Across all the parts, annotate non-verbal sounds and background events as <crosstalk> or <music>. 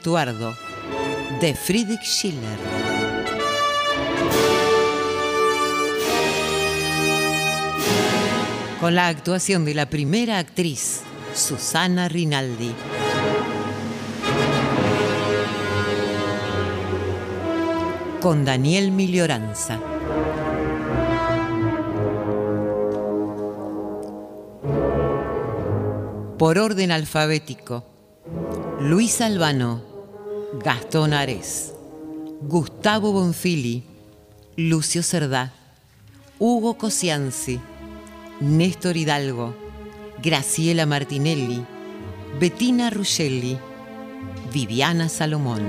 Estuardo, de Friedrich Schiller. Con la actuación de la primera actriz, Susana Rinaldi. Con Daniel Milioranza. Por orden alfabético. Luis Albano, Gastón Ares, Gustavo Bonfili, Lucio Cerdá, Hugo Cosianzi, Néstor Hidalgo, Graciela Martinelli, Bettina Ruggelli, Viviana Salomón.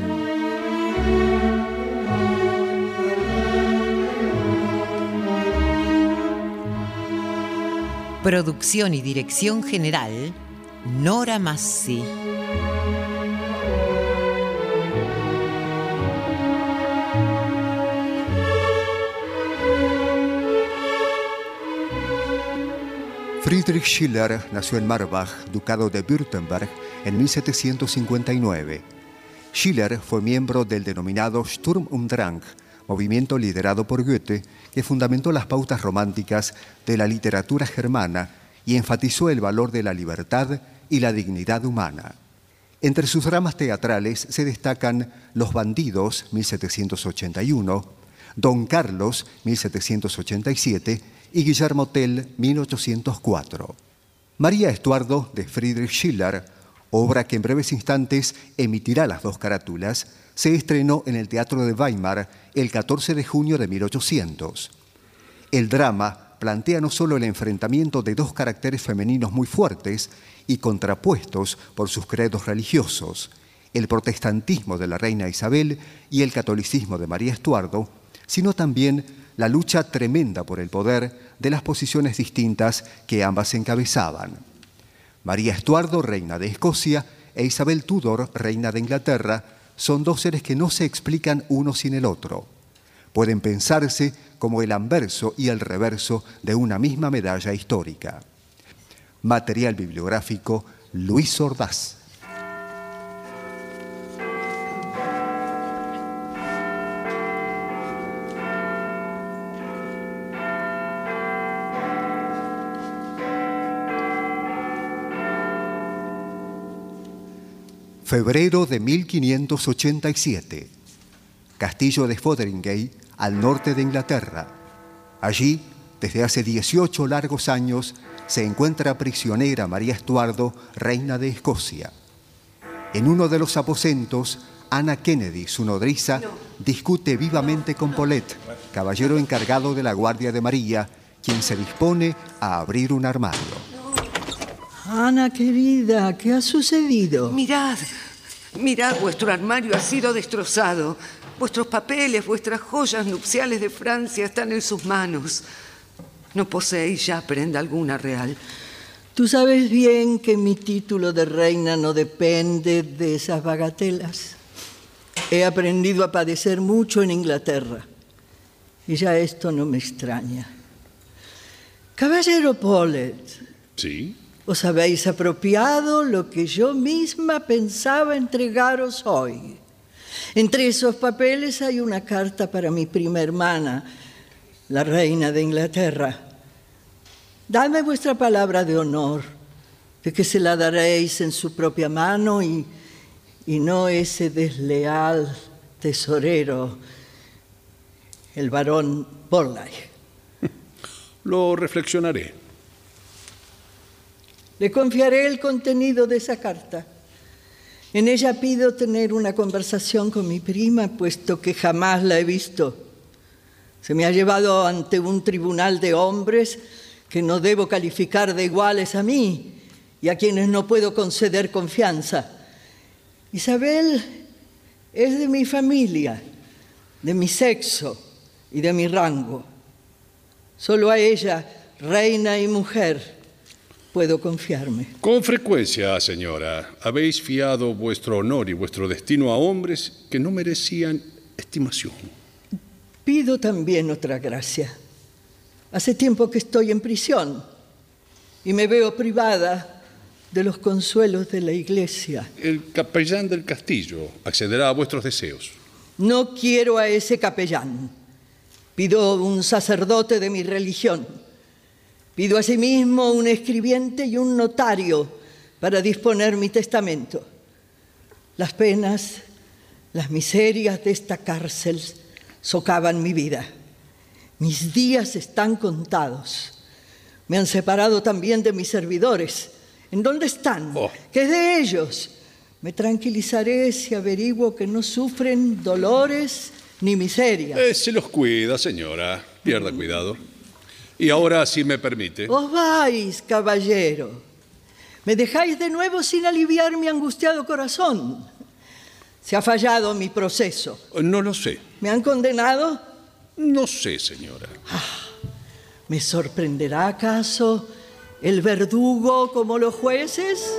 Producción y dirección general, Nora Massi. Friedrich Schiller nació en Marbach, ducado de Württemberg, en 1759. Schiller fue miembro del denominado Sturm und Drang, movimiento liderado por Goethe, que fundamentó las pautas románticas de la literatura germana y enfatizó el valor de la libertad y la dignidad humana. Entre sus dramas teatrales se destacan Los Bandidos, 1781, Don Carlos, 1787, y Guillermo Tell, 1804. María Estuardo, de Friedrich Schiller, obra que en breves instantes emitirá las dos carátulas, se estrenó en el Teatro de Weimar el 14 de junio de 1800. El drama plantea no solo el enfrentamiento de dos caracteres femeninos muy fuertes y contrapuestos por sus credos religiosos, el protestantismo de la reina Isabel y el catolicismo de María Estuardo, sino también la lucha tremenda por el poder de las posiciones distintas que ambas encabezaban. María Estuardo, reina de Escocia, e Isabel Tudor, reina de Inglaterra, son dos seres que no se explican uno sin el otro. Pueden pensarse como el anverso y el reverso de una misma medalla histórica. Material bibliográfico Luis Ordaz. Febrero de 1587. Castillo de Fotheringay, al norte de Inglaterra. Allí, desde hace 18 largos años, se encuentra prisionera María Estuardo, reina de Escocia. En uno de los aposentos, Ana Kennedy, su nodriza, discute vivamente con Paulette, caballero encargado de la Guardia de María, quien se dispone a abrir un armario. Ana, querida, ¿qué ha sucedido? Mirad, mirad, vuestro armario ha sido destrozado. Vuestros papeles, vuestras joyas nupciales de Francia están en sus manos. No poseéis ya prenda alguna real. Tú sabes bien que mi título de reina no depende de esas bagatelas. He aprendido a padecer mucho en Inglaterra y ya esto no me extraña. Caballero Pollet. Sí. Os habéis apropiado lo que yo misma pensaba entregaros hoy. Entre esos papeles hay una carta para mi prima hermana, la reina de Inglaterra. Dame vuestra palabra de honor de que se la daréis en su propia mano y, y no ese desleal tesorero, el varón Borlai. <laughs> Lo reflexionaré. Le confiaré el contenido de esa carta. En ella pido tener una conversación con mi prima, puesto que jamás la he visto. Se me ha llevado ante un tribunal de hombres que no debo calificar de iguales a mí y a quienes no puedo conceder confianza. Isabel es de mi familia, de mi sexo y de mi rango. Solo a ella, reina y mujer, puedo confiarme. Con frecuencia, señora, habéis fiado vuestro honor y vuestro destino a hombres que no merecían estimación. Pido también otra gracia. Hace tiempo que estoy en prisión y me veo privada de los consuelos de la iglesia. El capellán del castillo accederá a vuestros deseos. No quiero a ese capellán. Pido un sacerdote de mi religión Pido asimismo un escribiente y un notario para disponer mi testamento. Las penas, las miserias de esta cárcel socavan mi vida. Mis días están contados. Me han separado también de mis servidores. ¿En dónde están? Oh. ¿Qué es de ellos? Me tranquilizaré si averiguo que no sufren dolores ni miseria. Eh, se los cuida, señora. Pierda cuidado. Y ahora, si me permite. Os vais, caballero. Me dejáis de nuevo sin aliviar mi angustiado corazón. Se ha fallado mi proceso. No lo sé. ¿Me han condenado? No sé, señora. ¿Me sorprenderá acaso el verdugo como los jueces?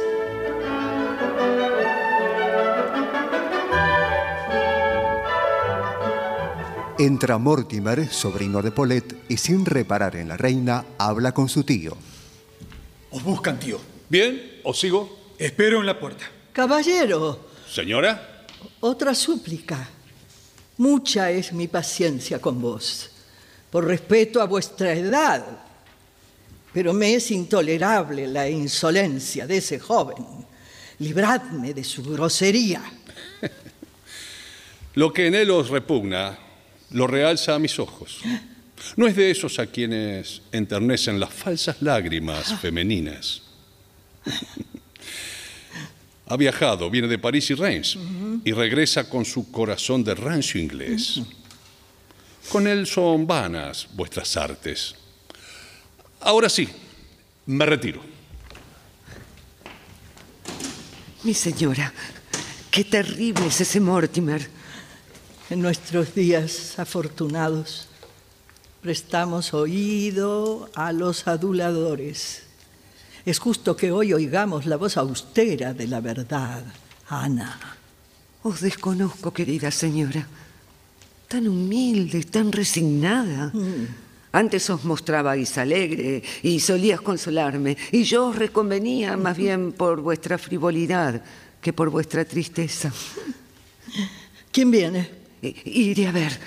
Entra Mortimer, sobrino de Paulette, y sin reparar en la reina, habla con su tío. Os buscan, tío. Bien, os sigo. Espero en la puerta. Caballero, Señora. otra súplica. Mucha es mi paciencia con vos, por respeto a vuestra edad. Pero me es intolerable la insolencia de ese joven. Libradme de su grosería. <laughs> Lo que en él os repugna lo realza a mis ojos. No es de esos a quienes enternecen las falsas lágrimas femeninas. Ha viajado, viene de París y Reims, y regresa con su corazón de rancio inglés. Con él son vanas vuestras artes. Ahora sí, me retiro. Mi señora, qué terrible es ese Mortimer. En nuestros días afortunados prestamos oído a los aduladores. Es justo que hoy oigamos la voz austera de la verdad, Ana. Os desconozco, querida señora. Tan humilde, tan resignada. Antes os mostrabais alegre y solías consolarme, y yo os reconvenía más bien por vuestra frivolidad que por vuestra tristeza. ¿Quién viene? Iré a ver.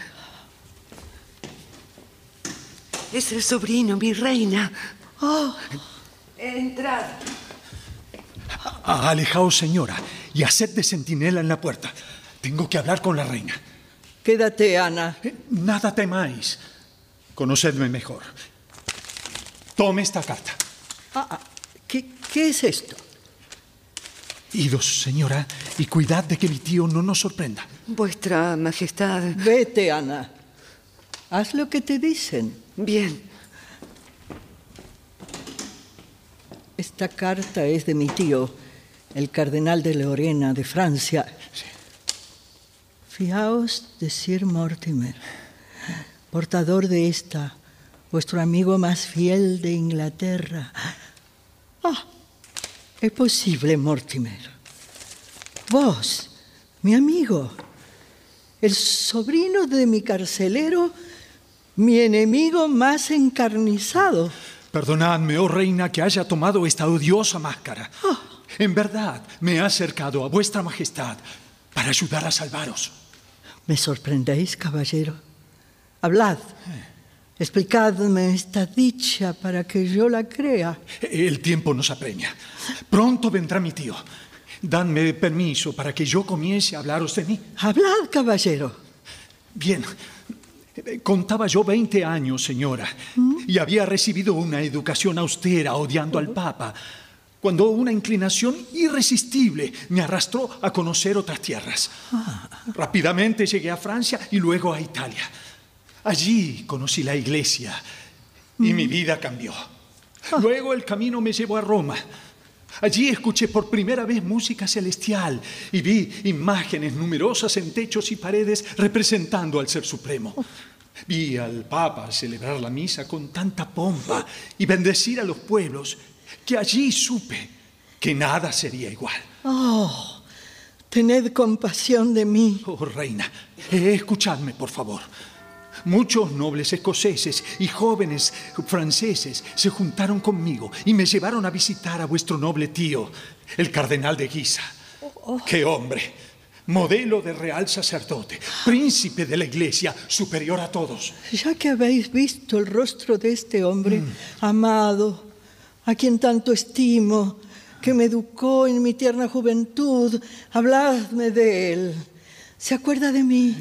Es el sobrino, mi reina. Oh, Entrad. Alejaos, señora, y haced de centinela en la puerta. Tengo que hablar con la reina. Quédate, Ana. Eh, nada temáis. Conocedme mejor. Tome esta carta. Ah, ah, ¿qué, ¿Qué es esto? Idos, señora, y cuidad de que mi tío no nos sorprenda. Vuestra Majestad. Vete, Ana. Haz lo que te dicen. Bien. Esta carta es de mi tío, el cardenal de Lorena, de Francia. Fiaos de Sir Mortimer, portador de esta, vuestro amigo más fiel de Inglaterra. Ah, es posible, Mortimer. Vos, mi amigo, el sobrino de mi carcelero, mi enemigo más encarnizado. Perdonadme, oh reina, que haya tomado esta odiosa máscara. Ah. En verdad, me he acercado a vuestra majestad para ayudar a salvaros. Me sorprendéis, caballero. Hablad. Explicadme esta dicha para que yo la crea. El tiempo nos apremia. Pronto vendrá mi tío. Dadme permiso para que yo comience a hablaros de mí. Hablad, caballero. Bien. Contaba yo 20 años, señora, y había recibido una educación austera odiando al Papa, cuando una inclinación irresistible me arrastró a conocer otras tierras. Rápidamente llegué a Francia y luego a Italia. Allí conocí la iglesia y mi vida cambió. Luego el camino me llevó a Roma. Allí escuché por primera vez música celestial y vi imágenes numerosas en techos y paredes representando al Ser Supremo. Vi al Papa celebrar la misa con tanta pompa y bendecir a los pueblos que allí supe que nada sería igual. Oh, tened compasión de mí. Oh, reina, eh, escuchadme, por favor. Muchos nobles escoceses y jóvenes franceses se juntaron conmigo y me llevaron a visitar a vuestro noble tío, el cardenal de Guisa. ¡Qué hombre! Modelo de real sacerdote, príncipe de la iglesia, superior a todos. Ya que habéis visto el rostro de este hombre amado, a quien tanto estimo, que me educó en mi tierna juventud, habladme de él. ¿Se acuerda de mí?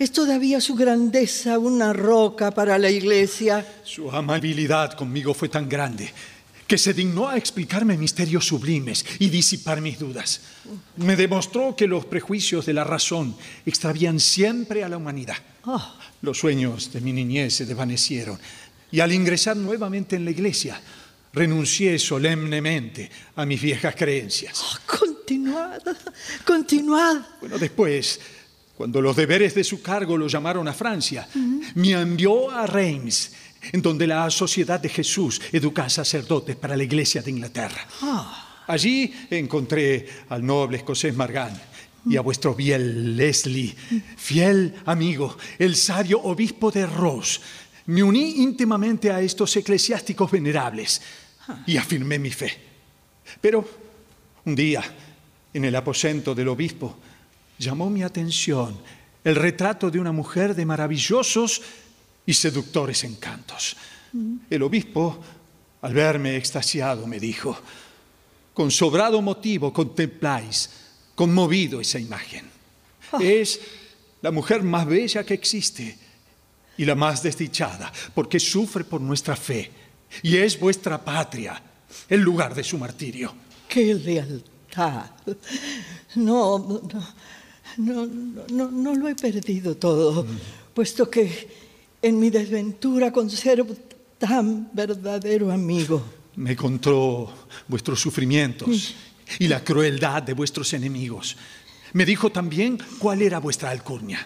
Es todavía su grandeza una roca para la iglesia. Su amabilidad conmigo fue tan grande que se dignó a explicarme misterios sublimes y disipar mis dudas. Me demostró que los prejuicios de la razón extravían siempre a la humanidad. Oh, Los sueños de mi niñez se desvanecieron y al ingresar nuevamente en la iglesia renuncié solemnemente a mis viejas creencias. continuad, continuad. Bueno, después, cuando los deberes de su cargo lo llamaron a Francia, me envió a Reims, en donde la Sociedad de Jesús educa a sacerdotes para la Iglesia de Inglaterra. Allí encontré al noble escocés Margan y a vuestro fiel Leslie, fiel amigo, el sabio obispo de Ross. Me uní íntimamente a estos eclesiásticos venerables y afirmé mi fe. Pero un día, en el aposento del obispo, llamó mi atención el retrato de una mujer de maravillosos y seductores encantos. El obispo, al verme extasiado, me dijo, con sobrado motivo contempláis conmovido esa imagen. Es la mujer más bella que existe y la más desdichada, porque sufre por nuestra fe y es vuestra patria, el lugar de su martirio. ¡Qué lealtad! No, no, no, no, no, lo he perdido todo, puesto que en mi desventura conservo tan verdadero amigo. Me contó vuestros sufrimientos y la crueldad de vuestros enemigos. Me dijo también cuál era vuestra alcurnia,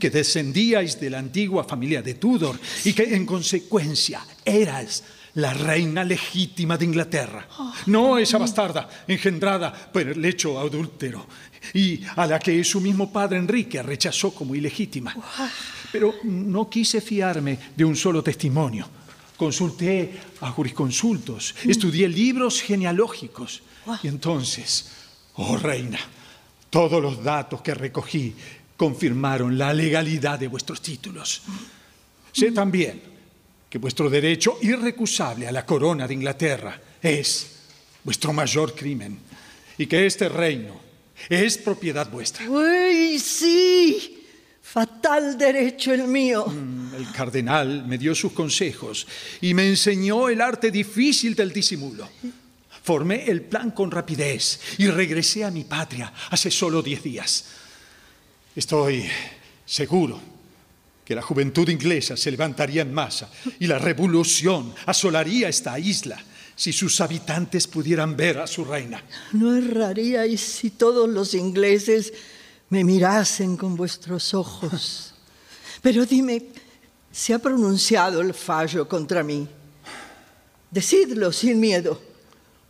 que descendíais de la antigua familia de Tudor y que en consecuencia eras la reina legítima de Inglaterra. No esa bastarda engendrada por el hecho adúltero y a la que su mismo padre Enrique rechazó como ilegítima. Pero no quise fiarme de un solo testimonio. Consulté a jurisconsultos, estudié libros genealógicos y entonces, oh reina, todos los datos que recogí confirmaron la legalidad de vuestros títulos. Sé también que vuestro derecho irrecusable a la corona de Inglaterra es vuestro mayor crimen y que este reino Es propiedad vuestra. ¡Uy, sí! Fatal derecho el mío. Mm, El cardenal me dio sus consejos y me enseñó el arte difícil del disimulo. Formé el plan con rapidez y regresé a mi patria hace solo diez días. Estoy seguro que la juventud inglesa se levantaría en masa y la revolución asolaría esta isla si sus habitantes pudieran ver a su reina. No erraríais si todos los ingleses me mirasen con vuestros ojos. Pero dime, ¿se ha pronunciado el fallo contra mí? Decidlo sin miedo.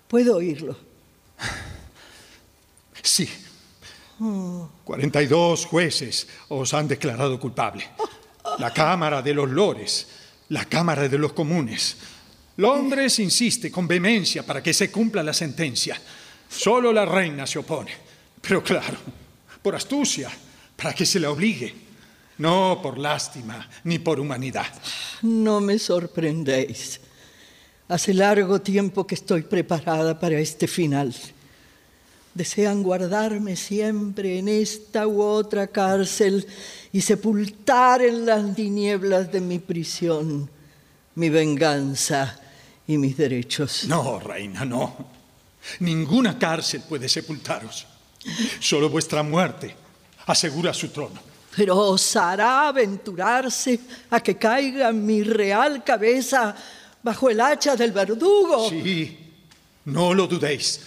Puedo oírlo. Sí. 42 jueces os han declarado culpable. La Cámara de los Lores, la Cámara de los Comunes. Londres insiste con vehemencia para que se cumpla la sentencia. Solo la reina se opone. Pero claro, por astucia, para que se la obligue. No por lástima ni por humanidad. No me sorprendéis. Hace largo tiempo que estoy preparada para este final. Desean guardarme siempre en esta u otra cárcel y sepultar en las tinieblas de mi prisión mi venganza y mis derechos. No, reina, no. Ninguna cárcel puede sepultaros. Solo vuestra muerte asegura su trono. Pero osará aventurarse a que caiga mi real cabeza bajo el hacha del verdugo. Sí, no lo dudéis.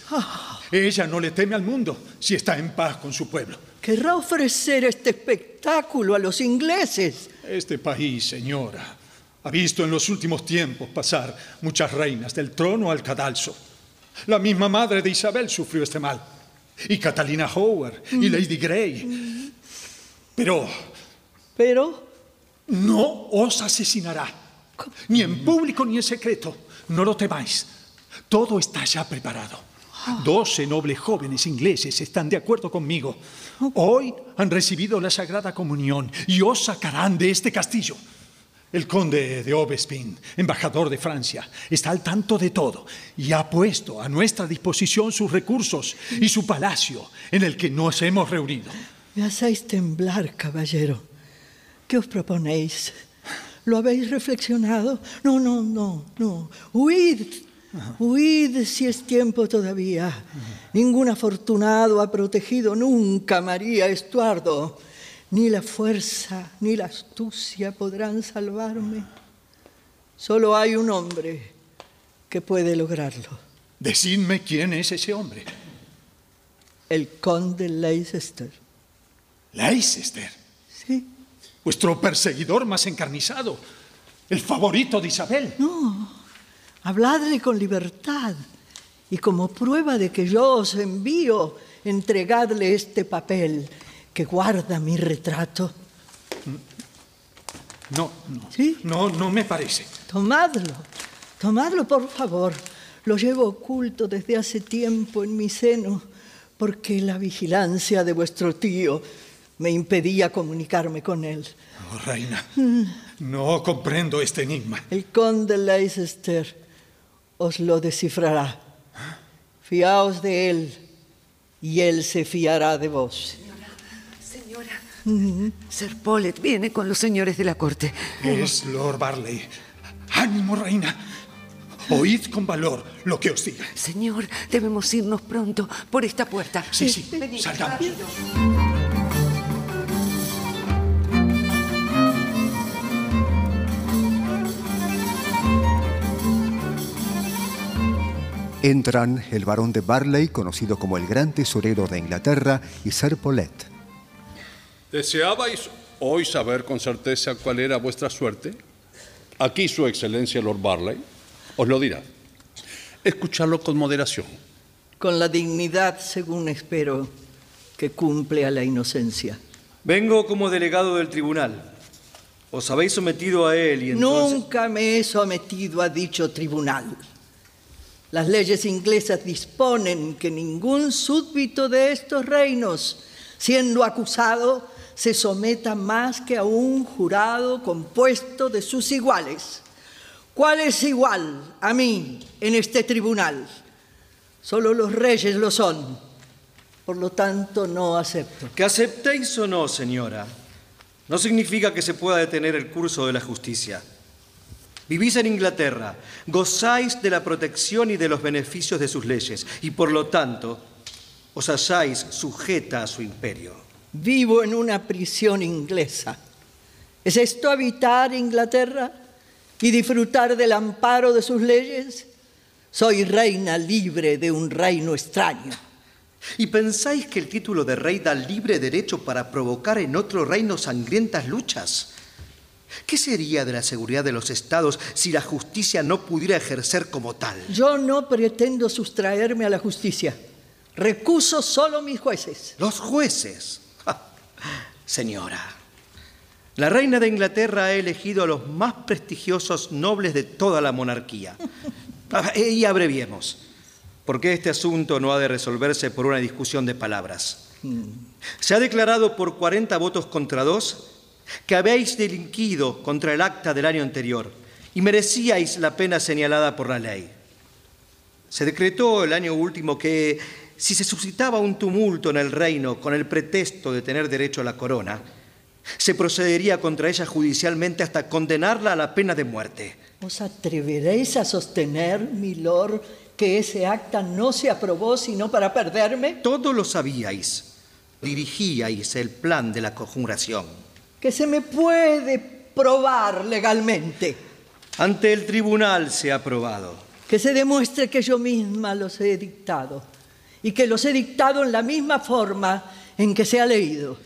Ella no le teme al mundo si está en paz con su pueblo. Querrá ofrecer este espectáculo a los ingleses. Este país, señora, ha visto en los últimos tiempos pasar muchas reinas del trono al cadalso. La misma madre de Isabel sufrió este mal. Y Catalina Howard y Lady Grey. Pero Pero no os asesinará. Ni en público ni en secreto. No lo temáis. Todo está ya preparado. Doce nobles jóvenes ingleses están de acuerdo conmigo. Hoy han recibido la Sagrada Comunión y os sacarán de este castillo. El conde de Aubespin, embajador de Francia, está al tanto de todo y ha puesto a nuestra disposición sus recursos y su palacio en el que nos hemos reunido. me hacéis temblar, caballero. ¿Qué os proponéis? ¿Lo habéis reflexionado? No, no, no, no. Huid. Huid si es tiempo todavía. Ningún afortunado ha protegido nunca a María Estuardo. Ni la fuerza ni la astucia podrán salvarme. Solo hay un hombre que puede lograrlo. Decidme quién es ese hombre. El conde Leicester. Leicester, Sí. vuestro perseguidor más encarnizado, el favorito de Isabel. No, habladle con libertad y como prueba de que yo os envío, entregadle este papel que guarda mi retrato. No, no, ¿Sí? no, no me parece. Tomadlo, tomadlo por favor. Lo llevo oculto desde hace tiempo en mi seno porque la vigilancia de vuestro tío me impedía comunicarme con él. Oh, reina, no comprendo este enigma. El conde Leicester os lo descifrará. Fiaos de él y él se fiará de vos. Señora, Sir Paulet viene con los señores de la corte. Es Lord Barley. Ánimo, reina. Oíd con valor lo que os diga. Señor, debemos irnos pronto por esta puerta. Sí, sí, salgamos. Entran el barón de Barley, conocido como el gran tesorero de Inglaterra, y Sir Paulet. ¿Deseabais hoy saber con certeza cuál era vuestra suerte? Aquí su excelencia Lord Barley os lo dirá. Escuchadlo con moderación. Con la dignidad, según espero, que cumple a la inocencia. Vengo como delegado del tribunal. Os habéis sometido a él y entonces... Nunca me he sometido a dicho tribunal. Las leyes inglesas disponen que ningún súbdito de estos reinos, siendo acusado, se someta más que a un jurado compuesto de sus iguales. ¿Cuál es igual a mí en este tribunal? Solo los reyes lo son. Por lo tanto, no acepto. Que aceptéis o no, señora, no significa que se pueda detener el curso de la justicia. Vivís en Inglaterra, gozáis de la protección y de los beneficios de sus leyes, y por lo tanto os halláis sujeta a su imperio. Vivo en una prisión inglesa. ¿Es esto habitar Inglaterra y disfrutar del amparo de sus leyes? Soy reina libre de un reino extraño. ¿Y pensáis que el título de rey da libre derecho para provocar en otro reino sangrientas luchas? ¿Qué sería de la seguridad de los estados si la justicia no pudiera ejercer como tal? Yo no pretendo sustraerme a la justicia. Recuso solo mis jueces. Los jueces. Señora, la reina de Inglaterra ha elegido a los más prestigiosos nobles de toda la monarquía. <laughs> Y abreviemos, porque este asunto no ha de resolverse por una discusión de palabras. Hmm. Se ha declarado por 40 votos contra dos que habéis delinquido contra el acta del año anterior y merecíais la pena señalada por la ley. Se decretó el año último que si se suscitaba un tumulto en el reino con el pretexto de tener derecho a la corona, se procedería contra ella judicialmente hasta condenarla a la pena de muerte. ¿Os atreveréis a sostener, milord, que ese acta no se aprobó sino para perderme? Todo lo sabíais. Dirigíais el plan de la conjuración que se me puede probar legalmente. Ante el tribunal se ha probado. Que se demuestre que yo misma los he dictado y que los he dictado en la misma forma en que se ha leído.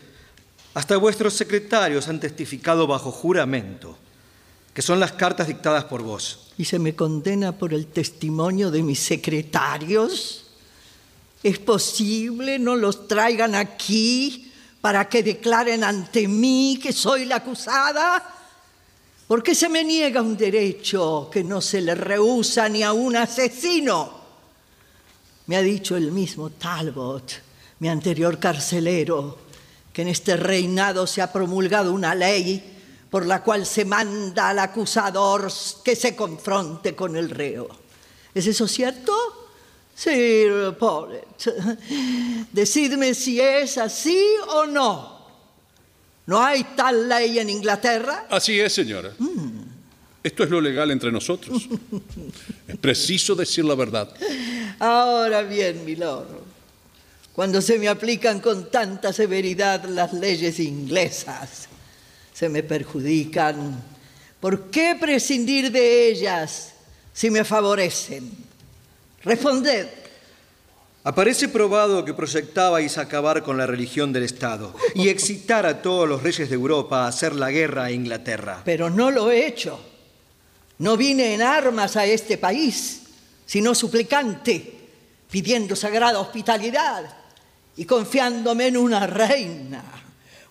Hasta vuestros secretarios han testificado bajo juramento que son las cartas dictadas por vos. ¿Y se me condena por el testimonio de mis secretarios? ¿Es posible? ¿No los traigan aquí? para que declaren ante mí que soy la acusada? ¿Por qué se me niega un derecho que no se le rehúsa ni a un asesino? Me ha dicho el mismo Talbot, mi anterior carcelero, que en este reinado se ha promulgado una ley por la cual se manda al acusador que se confronte con el reo. ¿Es eso cierto? Sir Paulette, decidme si es así o no. ¿No hay tal ley en Inglaterra? Así es, señora. Mm. Esto es lo legal entre nosotros. es preciso decir la verdad. Ahora bien, milord, cuando se me aplican con tanta severidad las leyes inglesas, se me perjudican. ¿Por qué prescindir de ellas si me favorecen? Responded. Aparece probado que proyectabais acabar con la religión del Estado y excitar a todos los reyes de Europa a hacer la guerra a Inglaterra. Pero no lo he hecho. No vine en armas a este país, sino suplicante, pidiendo sagrada hospitalidad y confiándome en una reina,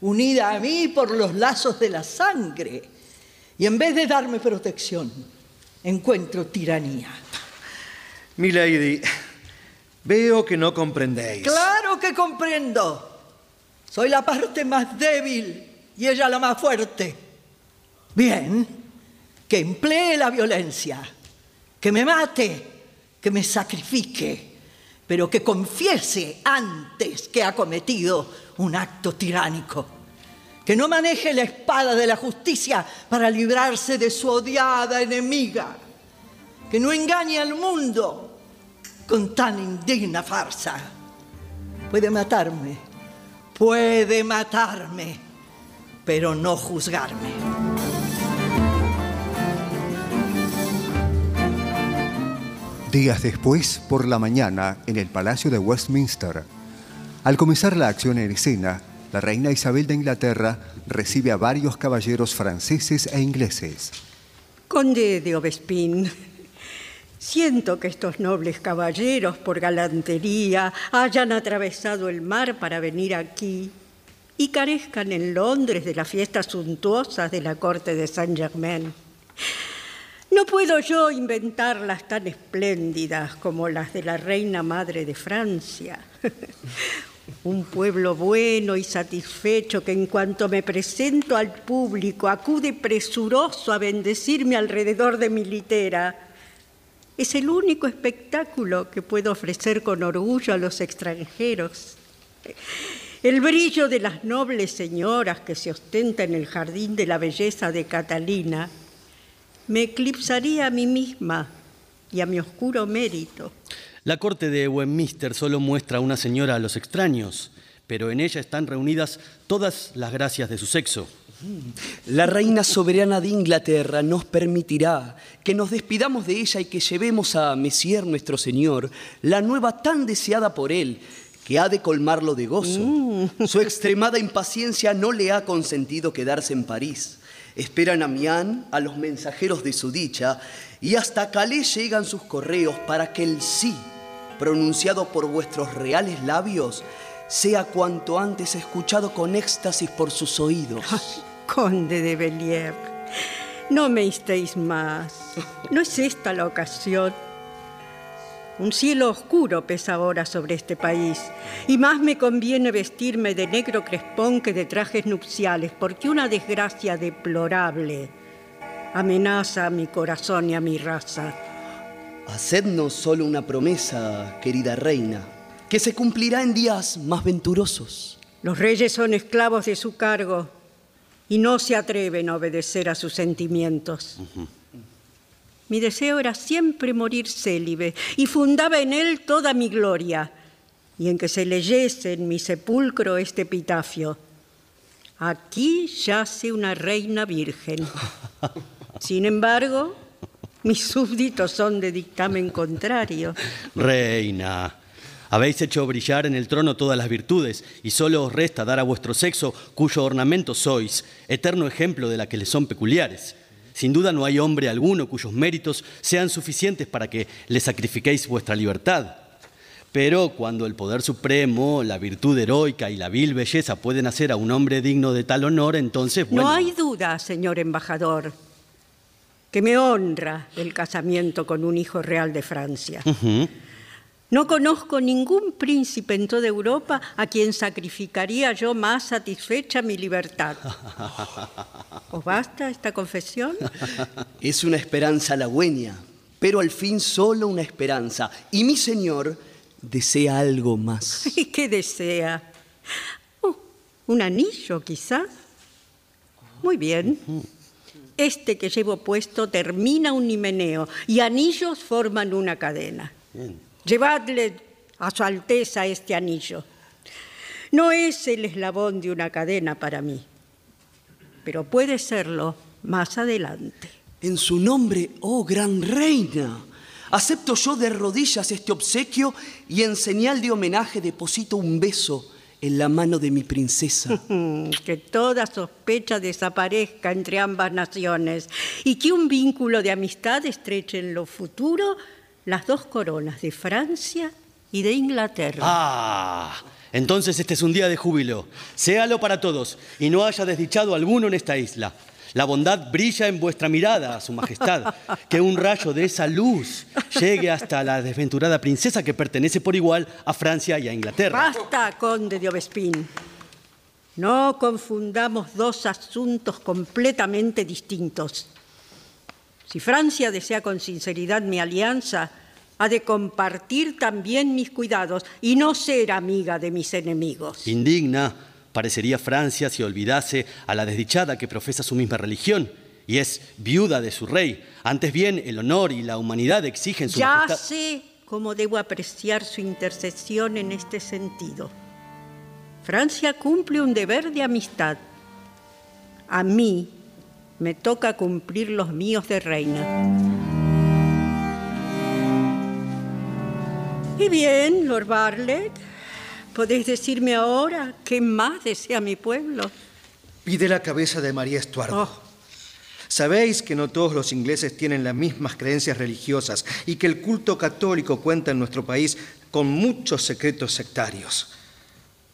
unida a mí por los lazos de la sangre. Y en vez de darme protección, encuentro tiranía. Milady, veo que no comprendéis. Claro que comprendo. Soy la parte más débil y ella la más fuerte. Bien, que emplee la violencia, que me mate, que me sacrifique, pero que confiese antes que ha cometido un acto tiránico. Que no maneje la espada de la justicia para librarse de su odiada enemiga que no engañe al mundo con tan indigna farsa. Puede matarme, puede matarme, pero no juzgarme. Días después, por la mañana, en el Palacio de Westminster, al comenzar la acción en escena, la reina Isabel de Inglaterra recibe a varios caballeros franceses e ingleses. Conde de Obespin, Siento que estos nobles caballeros, por galantería, hayan atravesado el mar para venir aquí y carezcan en Londres de las fiestas suntuosas de la corte de Saint Germain. No puedo yo inventarlas tan espléndidas como las de la reina madre de Francia. <laughs> Un pueblo bueno y satisfecho que en cuanto me presento al público acude presuroso a bendecirme alrededor de mi litera es el único espectáculo que puedo ofrecer con orgullo a los extranjeros. El brillo de las nobles señoras que se ostenta en el jardín de la belleza de Catalina me eclipsaría a mí misma y a mi oscuro mérito. La corte de Westminster solo muestra a una señora a los extraños, pero en ella están reunidas todas las gracias de su sexo. La reina soberana de Inglaterra nos permitirá que nos despidamos de ella y que llevemos a Messier nuestro Señor la nueva tan deseada por él, que ha de colmarlo de gozo. Mm. Su extremada impaciencia no le ha consentido quedarse en París. Esperan a Mian, a los mensajeros de su dicha, y hasta Calais llegan sus correos para que el sí, pronunciado por vuestros reales labios, sea cuanto antes escuchado con éxtasis por sus oídos. Conde de Bellier, no me instéis más. No es esta la ocasión. Un cielo oscuro pesa ahora sobre este país, y más me conviene vestirme de negro crespón que de trajes nupciales, porque una desgracia deplorable amenaza a mi corazón y a mi raza. Hacednos solo una promesa, querida reina, que se cumplirá en días más venturosos. Los reyes son esclavos de su cargo y no se atreven a obedecer a sus sentimientos. Mi deseo era siempre morir célibe y fundaba en él toda mi gloria y en que se leyese en mi sepulcro este epitafio. Aquí yace una reina virgen. <laughs> Sin embargo, mis súbditos son de dictamen contrario. Reina, habéis hecho brillar en el trono todas las virtudes y solo os resta dar a vuestro sexo, cuyo ornamento sois, eterno ejemplo de la que le son peculiares. Sin duda no hay hombre alguno cuyos méritos sean suficientes para que le sacrifiquéis vuestra libertad. Pero cuando el poder supremo, la virtud heroica y la vil belleza pueden hacer a un hombre digno de tal honor, entonces, bueno... No hay duda, señor embajador, que me honra el casamiento con un hijo real de Francia. No conozco ningún príncipe en toda Europa a quien sacrificaría yo más satisfecha mi libertad. ¿Os basta esta confesión? <laughs> Es una esperanza halagüeña, pero al fin solo una esperanza. Y mi señor desea algo más. <laughs> ¿Y qué desea? Oh, ¿Un anillo, quizá? Muy bien. Este que llevo puesto termina un himeneo y anillos forman una cadena. Llevadle a su Alteza este anillo. No es el eslabón de una cadena para mí, pero puede serlo más adelante. En su nombre, oh gran reina, acepto yo de rodillas este obsequio y en señal de homenaje deposito un beso en la mano de mi princesa. <laughs> Que toda sospecha desaparezca entre ambas naciones y que un vínculo de amistad estreche en lo futuro las dos coronas de Francia y de Inglaterra. Ah, entonces este es un día de júbilo. Séalo para todos y no haya desdichado alguno en esta isla. La bondad brilla en vuestra mirada, Su Majestad. <laughs> Que un rayo de esa luz llegue hasta la desventurada princesa que pertenece por igual a Francia y a Inglaterra. Basta, conde de Obespín. No confundamos dos asuntos completamente distintos. Si Francia desea con sinceridad mi alianza, ha de compartir también mis cuidados y no ser amiga de mis enemigos. Indigna parecería Francia si olvidase a la desdichada que profesa su misma religión y es viuda de su rey. Antes bien, el honor y la humanidad exigen su Ya majestad. sé cómo debo apreciar su intercesión en este sentido. Francia cumple un deber de amistad. A mí me toca cumplir los míos de reina. Y bien, Lord Barlett, ¿podéis decirme ahora qué más desea mi pueblo? Pide la cabeza de María Estuardo. Oh. Sabéis que no todos los ingleses tienen las mismas creencias religiosas y que el culto católico cuenta en nuestro país con muchos secretos sectarios.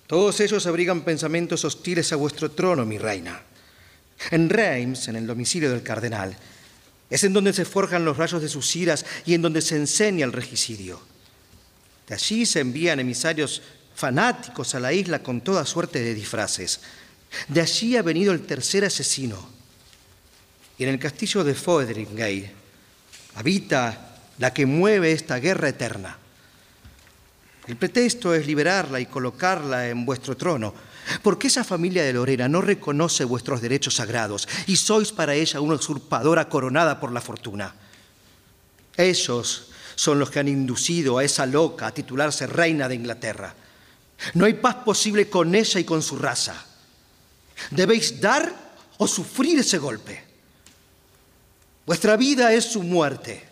Todos ellos abrigan pensamientos hostiles a vuestro trono, mi reina. En Reims, en el domicilio del cardenal, es en donde se forjan los rayos de sus iras y en donde se enseña el regicidio. De allí se envían emisarios fanáticos a la isla con toda suerte de disfraces. De allí ha venido el tercer asesino. Y en el castillo de Fotheringay habita la que mueve esta guerra eterna. El pretexto es liberarla y colocarla en vuestro trono, porque esa familia de Lorena no reconoce vuestros derechos sagrados y sois para ella una usurpadora coronada por la fortuna. Ellos son los que han inducido a esa loca a titularse reina de Inglaterra. No hay paz posible con ella y con su raza. Debéis dar o sufrir ese golpe. Vuestra vida es su muerte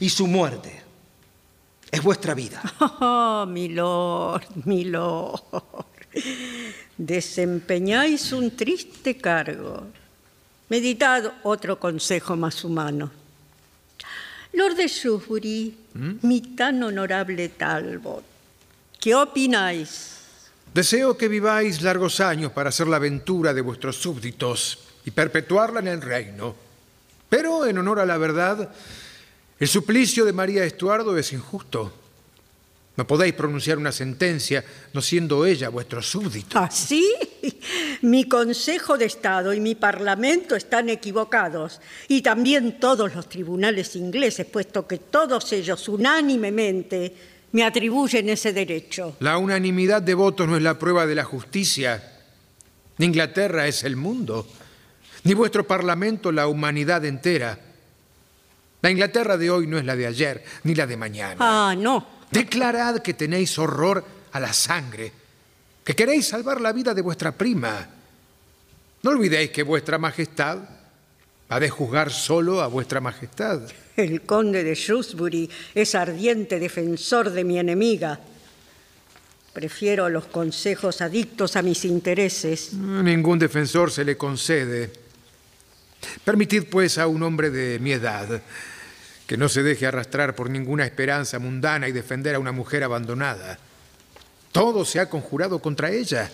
y su muerte es vuestra vida. <laughs> Oh, mi lord, mi lord. Desempeñáis un triste cargo. Meditad otro consejo más humano. Lord de Shrewsbury, mi tan honorable Talbot, ¿qué opináis? Deseo que viváis largos años para hacer la aventura de vuestros súbditos y perpetuarla en el reino. Pero, en honor a la verdad, el suplicio de María Estuardo es injusto. No podéis pronunciar una sentencia no siendo ella vuestro súbdito. ¿Ah, sí? <laughs> Mi Consejo de Estado y mi Parlamento están equivocados. Y también todos los tribunales ingleses, puesto que todos ellos unánimemente me atribuyen ese derecho. La unanimidad de votos no es la prueba de la justicia. Ni Inglaterra es el mundo, ni vuestro Parlamento la humanidad entera. La Inglaterra de hoy no es la de ayer, ni la de mañana. Ah, no. Declarad que tenéis horror a la sangre, que queréis salvar la vida de vuestra prima. No olvidéis que vuestra majestad ha de juzgar solo a vuestra majestad. El conde de Shrewsbury es ardiente defensor de mi enemiga. Prefiero los consejos adictos a mis intereses. Ningún defensor se le concede. Permitid, pues, a un hombre de mi edad que no se deje arrastrar por ninguna esperanza mundana y defender a una mujer abandonada. Todo se ha conjurado contra ella.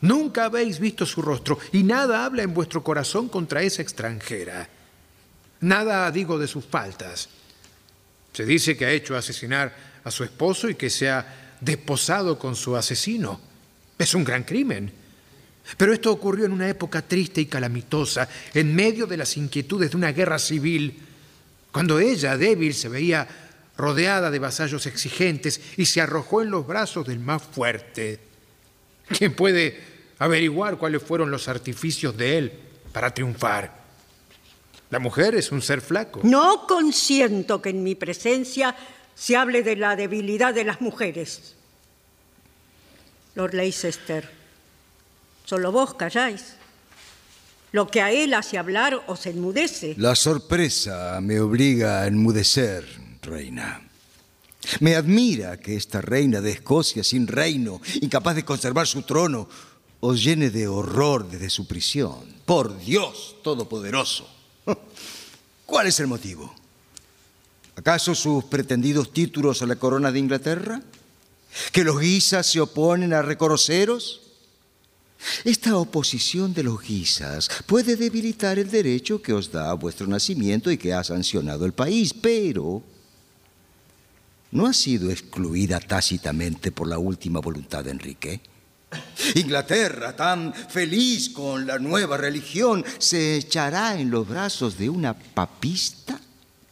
Nunca habéis visto su rostro y nada habla en vuestro corazón contra esa extranjera. Nada digo de sus faltas. Se dice que ha hecho asesinar a su esposo y que se ha desposado con su asesino. Es un gran crimen. Pero esto ocurrió en una época triste y calamitosa, en medio de las inquietudes de una guerra civil, cuando ella, débil, se veía rodeada de vasallos exigentes y se arrojó en los brazos del más fuerte. ¿Quién puede averiguar cuáles fueron los artificios de él para triunfar? La mujer es un ser flaco. No consiento que en mi presencia se hable de la debilidad de las mujeres. Lord Leicester, solo vos calláis. Lo que a él hace hablar os enmudece. La sorpresa me obliga a enmudecer, reina. Me admira que esta reina de Escocia sin reino, incapaz de conservar su trono, os llene de horror desde su prisión. Por Dios Todopoderoso. <laughs> ¿Cuál es el motivo? ¿Acaso sus pretendidos títulos a la corona de Inglaterra? ¿Que los guisas se oponen a reconoceros? Esta oposición de los guisas puede debilitar el derecho que os da vuestro nacimiento y que ha sancionado el país, pero no ha sido excluida tácitamente por la última voluntad de Enrique. Inglaterra, tan feliz con la nueva religión, se echará en los brazos de una papista.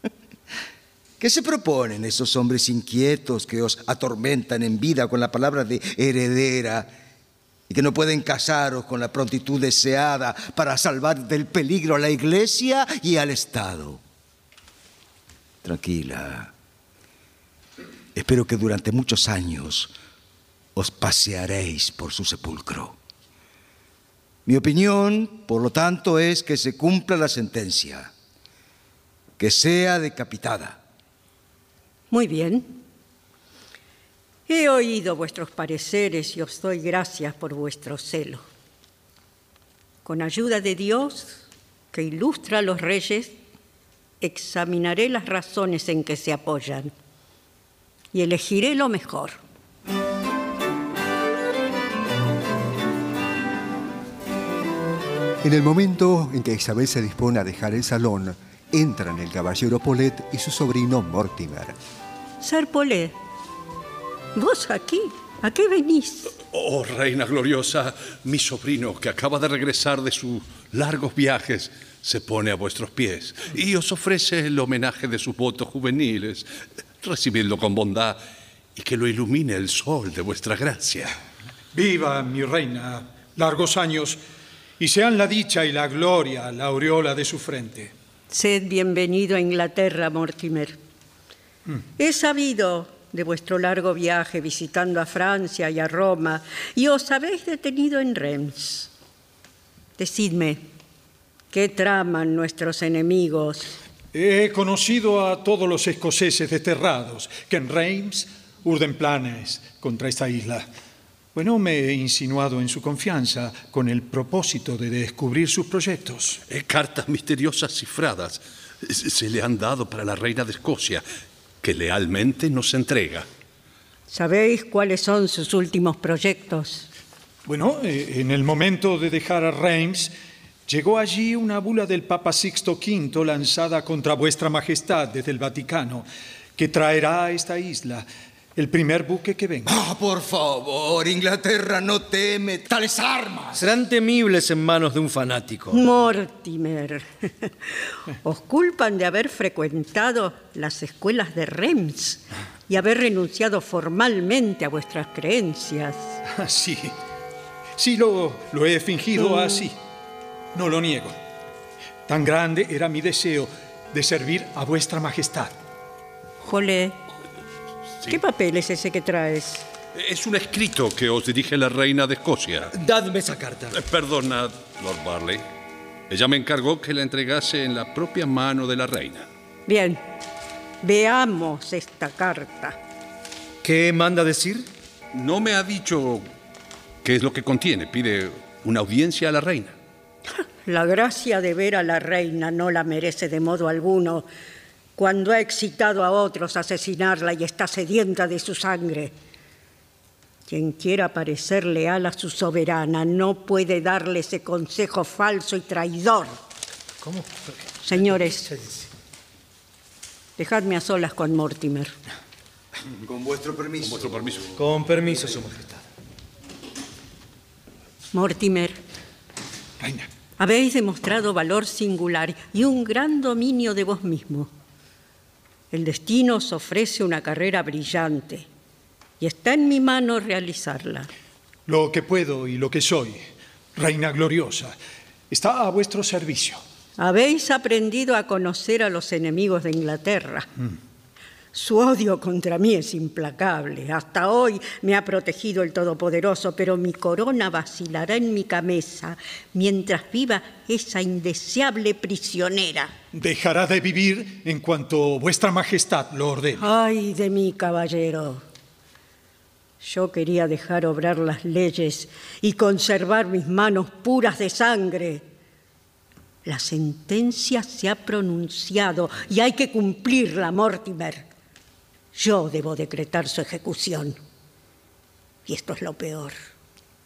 <laughs> ¿Qué se proponen esos hombres inquietos que os atormentan en vida con la palabra de heredera y que no pueden casaros con la prontitud deseada para salvar del peligro a la iglesia y al Estado? Tranquila. Espero que durante muchos años os pasearéis por su sepulcro. Mi opinión, por lo tanto, es que se cumpla la sentencia, que sea decapitada. Muy bien. He oído vuestros pareceres y os doy gracias por vuestro celo. Con ayuda de Dios, que ilustra a los reyes, examinaré las razones en que se apoyan y elegiré lo mejor. En el momento en que Isabel se dispone a dejar el salón, entran el caballero Polet y su sobrino Mortimer. Ser Polet, vos aquí, ¿a qué venís? Oh, reina gloriosa, mi sobrino, que acaba de regresar de sus largos viajes, se pone a vuestros pies y os ofrece el homenaje de sus votos juveniles. Recibidlo con bondad y que lo ilumine el sol de vuestra gracia. Viva mi reina, largos años, y sean la dicha y la gloria la aureola de su frente. Sed bienvenido a Inglaterra, Mortimer. He sabido de vuestro largo viaje visitando a Francia y a Roma, y os habéis detenido en Reims. Decidme, ¿qué traman nuestros enemigos? He conocido a todos los escoceses desterrados que en Reims urden planes contra esta isla. Bueno, me he insinuado en su confianza con el propósito de descubrir sus proyectos. Eh, cartas misteriosas cifradas se se le han dado para la reina de Escocia, que lealmente nos entrega. ¿Sabéis cuáles son sus últimos proyectos? Bueno, eh, en el momento de dejar a Reims, llegó allí una bula del Papa Sixto V lanzada contra vuestra majestad desde el Vaticano, que traerá a esta isla el primer buque que venga. Ah, por favor, Inglaterra no teme tales armas. Serán temibles en manos de un fanático. Mortimer, <laughs> os culpan de haber frecuentado las escuelas de Reims y haber renunciado formalmente a vuestras creencias. Ah, Sí, sí lo, lo he fingido así. No lo niego. Tan grande era mi deseo de servir a vuestra majestad. Jolé, ¿qué papel es ese que traes? Es un escrito que os dirige la reina de Escocia. Dadme esa carta. Eh, Perdonad, Lord Barley. Ella me encargó que la entregase en la propia mano de la reina. Bien, veamos esta carta. ¿Qué manda decir? No me ha dicho qué es lo que contiene. Pide una audiencia a la reina. <laughs> La gracia de ver a la reina no la merece de modo alguno cuando ha excitado a otros a asesinarla y está sedienta de su sangre. Quien quiera parecer leal a su soberana no puede darle ese consejo falso y traidor. ¿Cómo? Señores, dejadme a solas con Mortimer. Con vuestro permiso. Con vuestro permiso. Con permiso, Su Majestad. Mortimer, Reina, habéis demostrado valor singular y un gran dominio de vos mismo. El destino os ofrece una carrera brillante y está en mi mano realizarla. lo que puedo y lo que soy, reina gloriosa, está a vuestro servicio. Habéis aprendido a conocer a los enemigos de Inglaterra. Su odio contra mí es implacable. Hasta hoy me ha protegido el Todopoderoso, pero mi corona vacilará en mi cabeza mientras viva esa indeseable prisionera. Dejará de vivir en cuanto vuestra majestad lo ordene. Ay de mí, caballero. Yo quería dejar obrar las leyes y conservar mis manos puras de sangre. La sentencia se ha pronunciado y hay que cumplirla, Mortimer. Yo debo decretar su ejecución. Y esto es lo peor.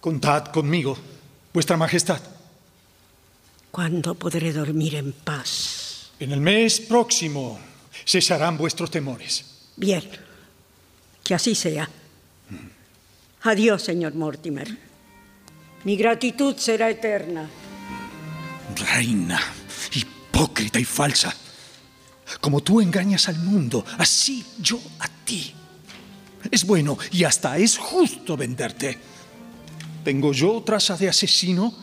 Contad conmigo, vuestra majestad. ¿Cuándo podré dormir en paz? En el mes próximo cesarán vuestros temores. Bien, que así sea. Adiós, señor Mortimer. Mi gratitud será eterna. Reina, hipócrita y falsa. Como tú engañas al mundo, así yo a ti. Es bueno y hasta es justo venderte. ¿Tengo yo traza de asesino?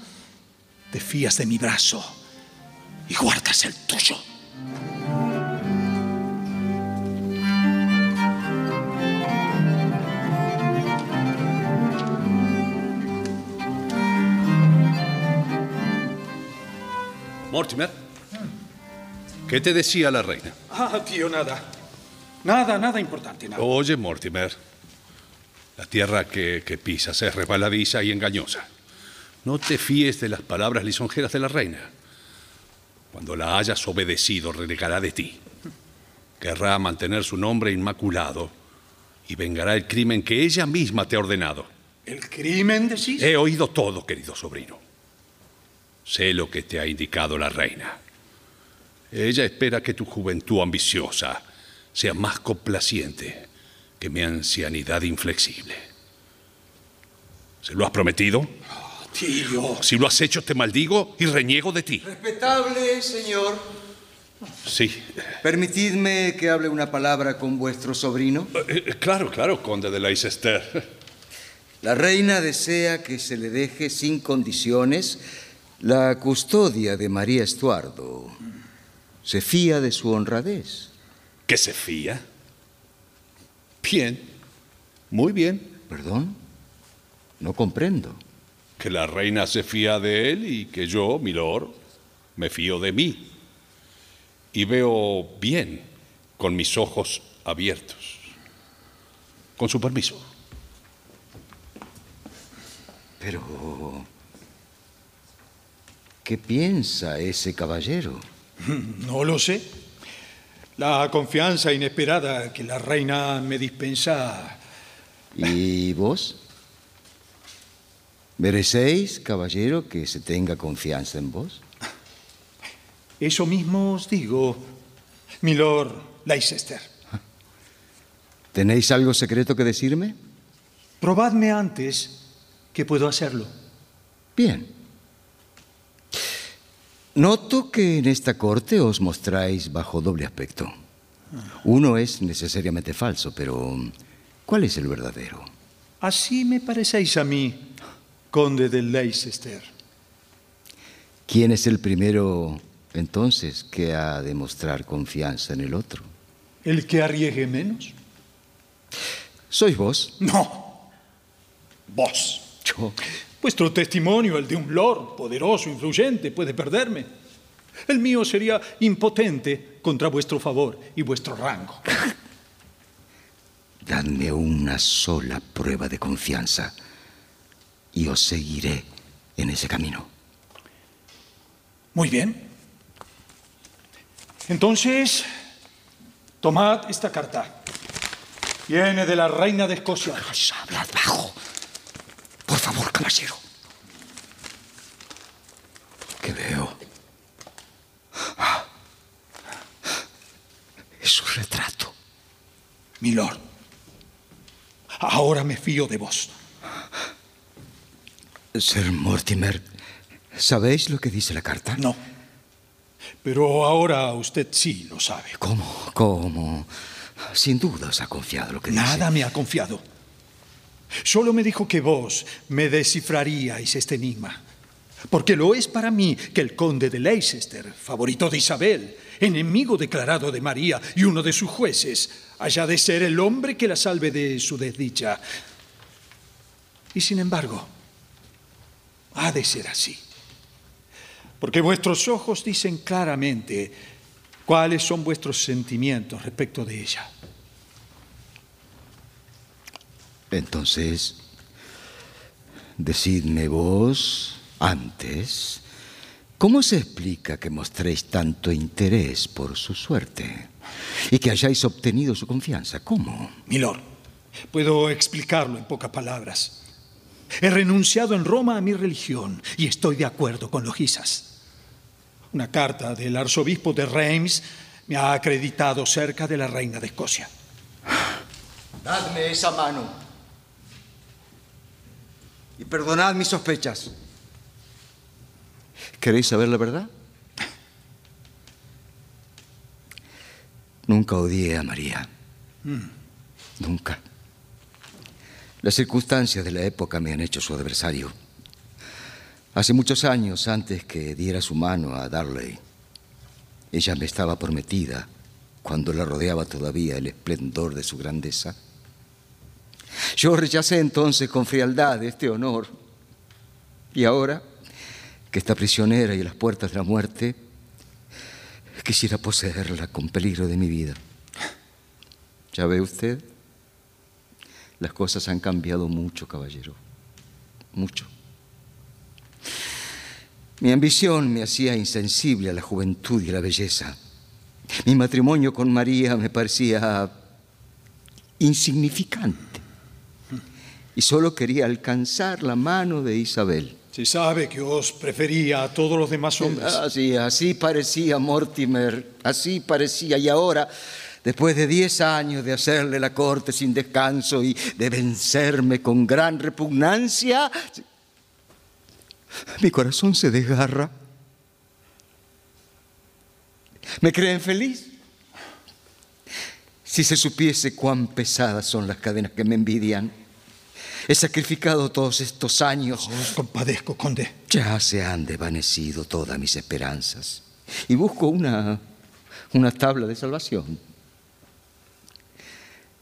Te fías de mi brazo y guardas el tuyo. Mortimer, ¿qué te decía la reina? Ah, tío, nada. Nada, nada importante, nada. Oye, Mortimer, la tierra que, que pisas es resbaladiza y engañosa. No te fíes de las palabras lisonjeras de la reina. Cuando la hayas obedecido, renegará de ti. Querrá mantener su nombre inmaculado y vengará el crimen que ella misma te ha ordenado. ¿El crimen decís? He oído todo, querido sobrino. Sé lo que te ha indicado la reina. Ella espera que tu juventud ambiciosa sea más complaciente que mi ancianidad inflexible. ¿Se lo has prometido? Tío. Si lo has hecho, te maldigo y reniego de ti. Respetable, señor. Sí. Permitidme que hable una palabra con vuestro sobrino. Eh, eh, claro, claro, conde de Leicester. La reina desea que se le deje sin condiciones la custodia de María Estuardo. Se fía de su honradez. ¿Que se fía? Bien, muy bien. ¿Perdón? No comprendo. Que la reina se fía de él y que yo, milord, me fío de mí. Y veo bien con mis ojos abiertos. Con su permiso. Pero... ¿Qué piensa ese caballero? <laughs> No lo sé. La confianza inesperada que la reina me dispensa. ¿Y vos? ¿Merecéis, caballero, que se tenga confianza en vos? Eso mismo os digo, milord Leicester. ¿Tenéis algo secreto que decirme? Probadme antes que puedo hacerlo. Bien. Noto que en esta corte os mostráis bajo doble aspecto. Uno es necesariamente falso, pero ¿cuál es el verdadero? Así me parecéis a mí, conde de Leicester. ¿Quién es el primero entonces que ha de mostrar confianza en el otro? ¿El que arriesgue menos? ¿Sois vos? No. Vos. Yo. Vuestro testimonio, el de un lord poderoso, influyente, puede perderme. El mío sería impotente contra vuestro favor y vuestro rango. <laughs> Dadme una sola prueba de confianza y os seguiré en ese camino. Muy bien. Entonces, tomad esta carta. Viene de la reina de Escocia. Hablad bajo. Caballero. ¿Qué veo? Ah. Es su retrato. Milord, ahora me fío de vos. Sir Mortimer, ¿sabéis lo que dice la carta? No. Pero ahora usted sí lo sabe. ¿Cómo? ¿Cómo? Sin duda os ha confiado lo que dice. Nada me ha confiado. Solo me dijo que vos me descifraríais este enigma. Porque lo es para mí que el conde de Leicester, favorito de Isabel, enemigo declarado de María y uno de sus jueces, haya de ser el hombre que la salve de su desdicha. Y sin embargo, ha de ser así. Porque vuestros ojos dicen claramente cuáles son vuestros sentimientos respecto de ella. Entonces, decidme vos antes, ¿cómo se explica que mostréis tanto interés por su suerte y que hayáis obtenido su confianza? ¿Cómo? Milord, puedo explicarlo en pocas palabras. He renunciado en Roma a mi religión y estoy de acuerdo con los Gisas. Una carta del arzobispo de Reims me ha acreditado cerca de la reina de Escocia. Dadme esa mano y perdonad mis sospechas. ¿Queréis saber la verdad? Nunca odié a María. Nunca. Las circunstancias de la época me han hecho su adversario. Hace muchos años, antes que diera su mano a Darley, ella me estaba prometida cuando la rodeaba todavía el esplendor de su grandeza. Yo rechacé entonces con frialdad este honor. Y ahora, que está prisionera y a las puertas de la muerte, quisiera poseerla con peligro de mi vida. ¿Ya ve usted? Las cosas han cambiado mucho, caballero. Mucho. Mi ambición me hacía insensible a la juventud y a la belleza. Mi matrimonio con María me parecía insignificante y solo quería alcanzar la mano de Isabel. Se sabe que os prefería a todos los demás hombres. Así, así parecía Mortimer, así parecía. Y ahora, después de diez años de hacerle la corte sin descanso y de vencerme con gran repugnancia, mi corazón se desgarra. ¿Me creen feliz? Si se supiese cuán pesadas son las cadenas que me envidian. He sacrificado todos estos años. Os compadezco, conde. Ya se han desvanecido todas mis esperanzas. Y busco una, una tabla de salvación.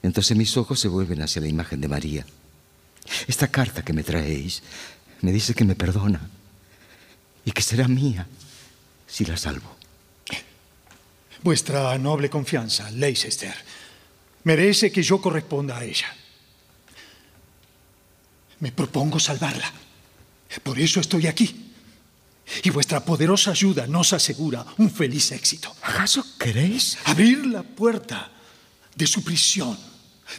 Entonces mis ojos se vuelven hacia la imagen de María. Esta carta que me traéis me dice que me perdona y que será mía si la salvo. Vuestra noble confianza, Leicester, merece que yo corresponda a ella. Me propongo salvarla. Por eso estoy aquí. Y vuestra poderosa ayuda nos asegura un feliz éxito. ¿Acaso queréis? Abrir la puerta de su prisión.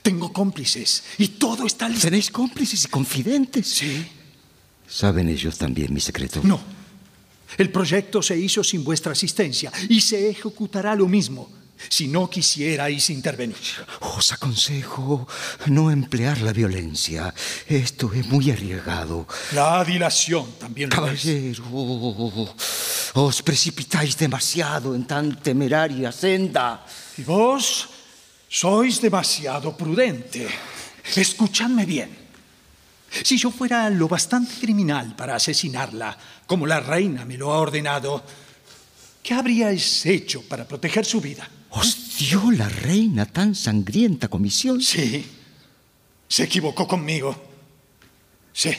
Tengo cómplices y todo está listo. ¿Tenéis cómplices y confidentes? Sí. ¿Saben ellos también mi secreto? No. El proyecto se hizo sin vuestra asistencia y se ejecutará lo mismo si no quisierais intervenir. Os aconsejo no emplear la violencia. Esto es muy arriesgado. La dilación también. lo es. Caballero, os precipitáis demasiado en tan temeraria senda. Y vos sois demasiado prudente. Escuchadme bien. Si yo fuera lo bastante criminal para asesinarla, como la reina me lo ha ordenado, ¿qué habríais hecho para proteger su vida? ¿Os dio la reina tan sangrienta comisión? Sí. Se equivocó conmigo. Sí.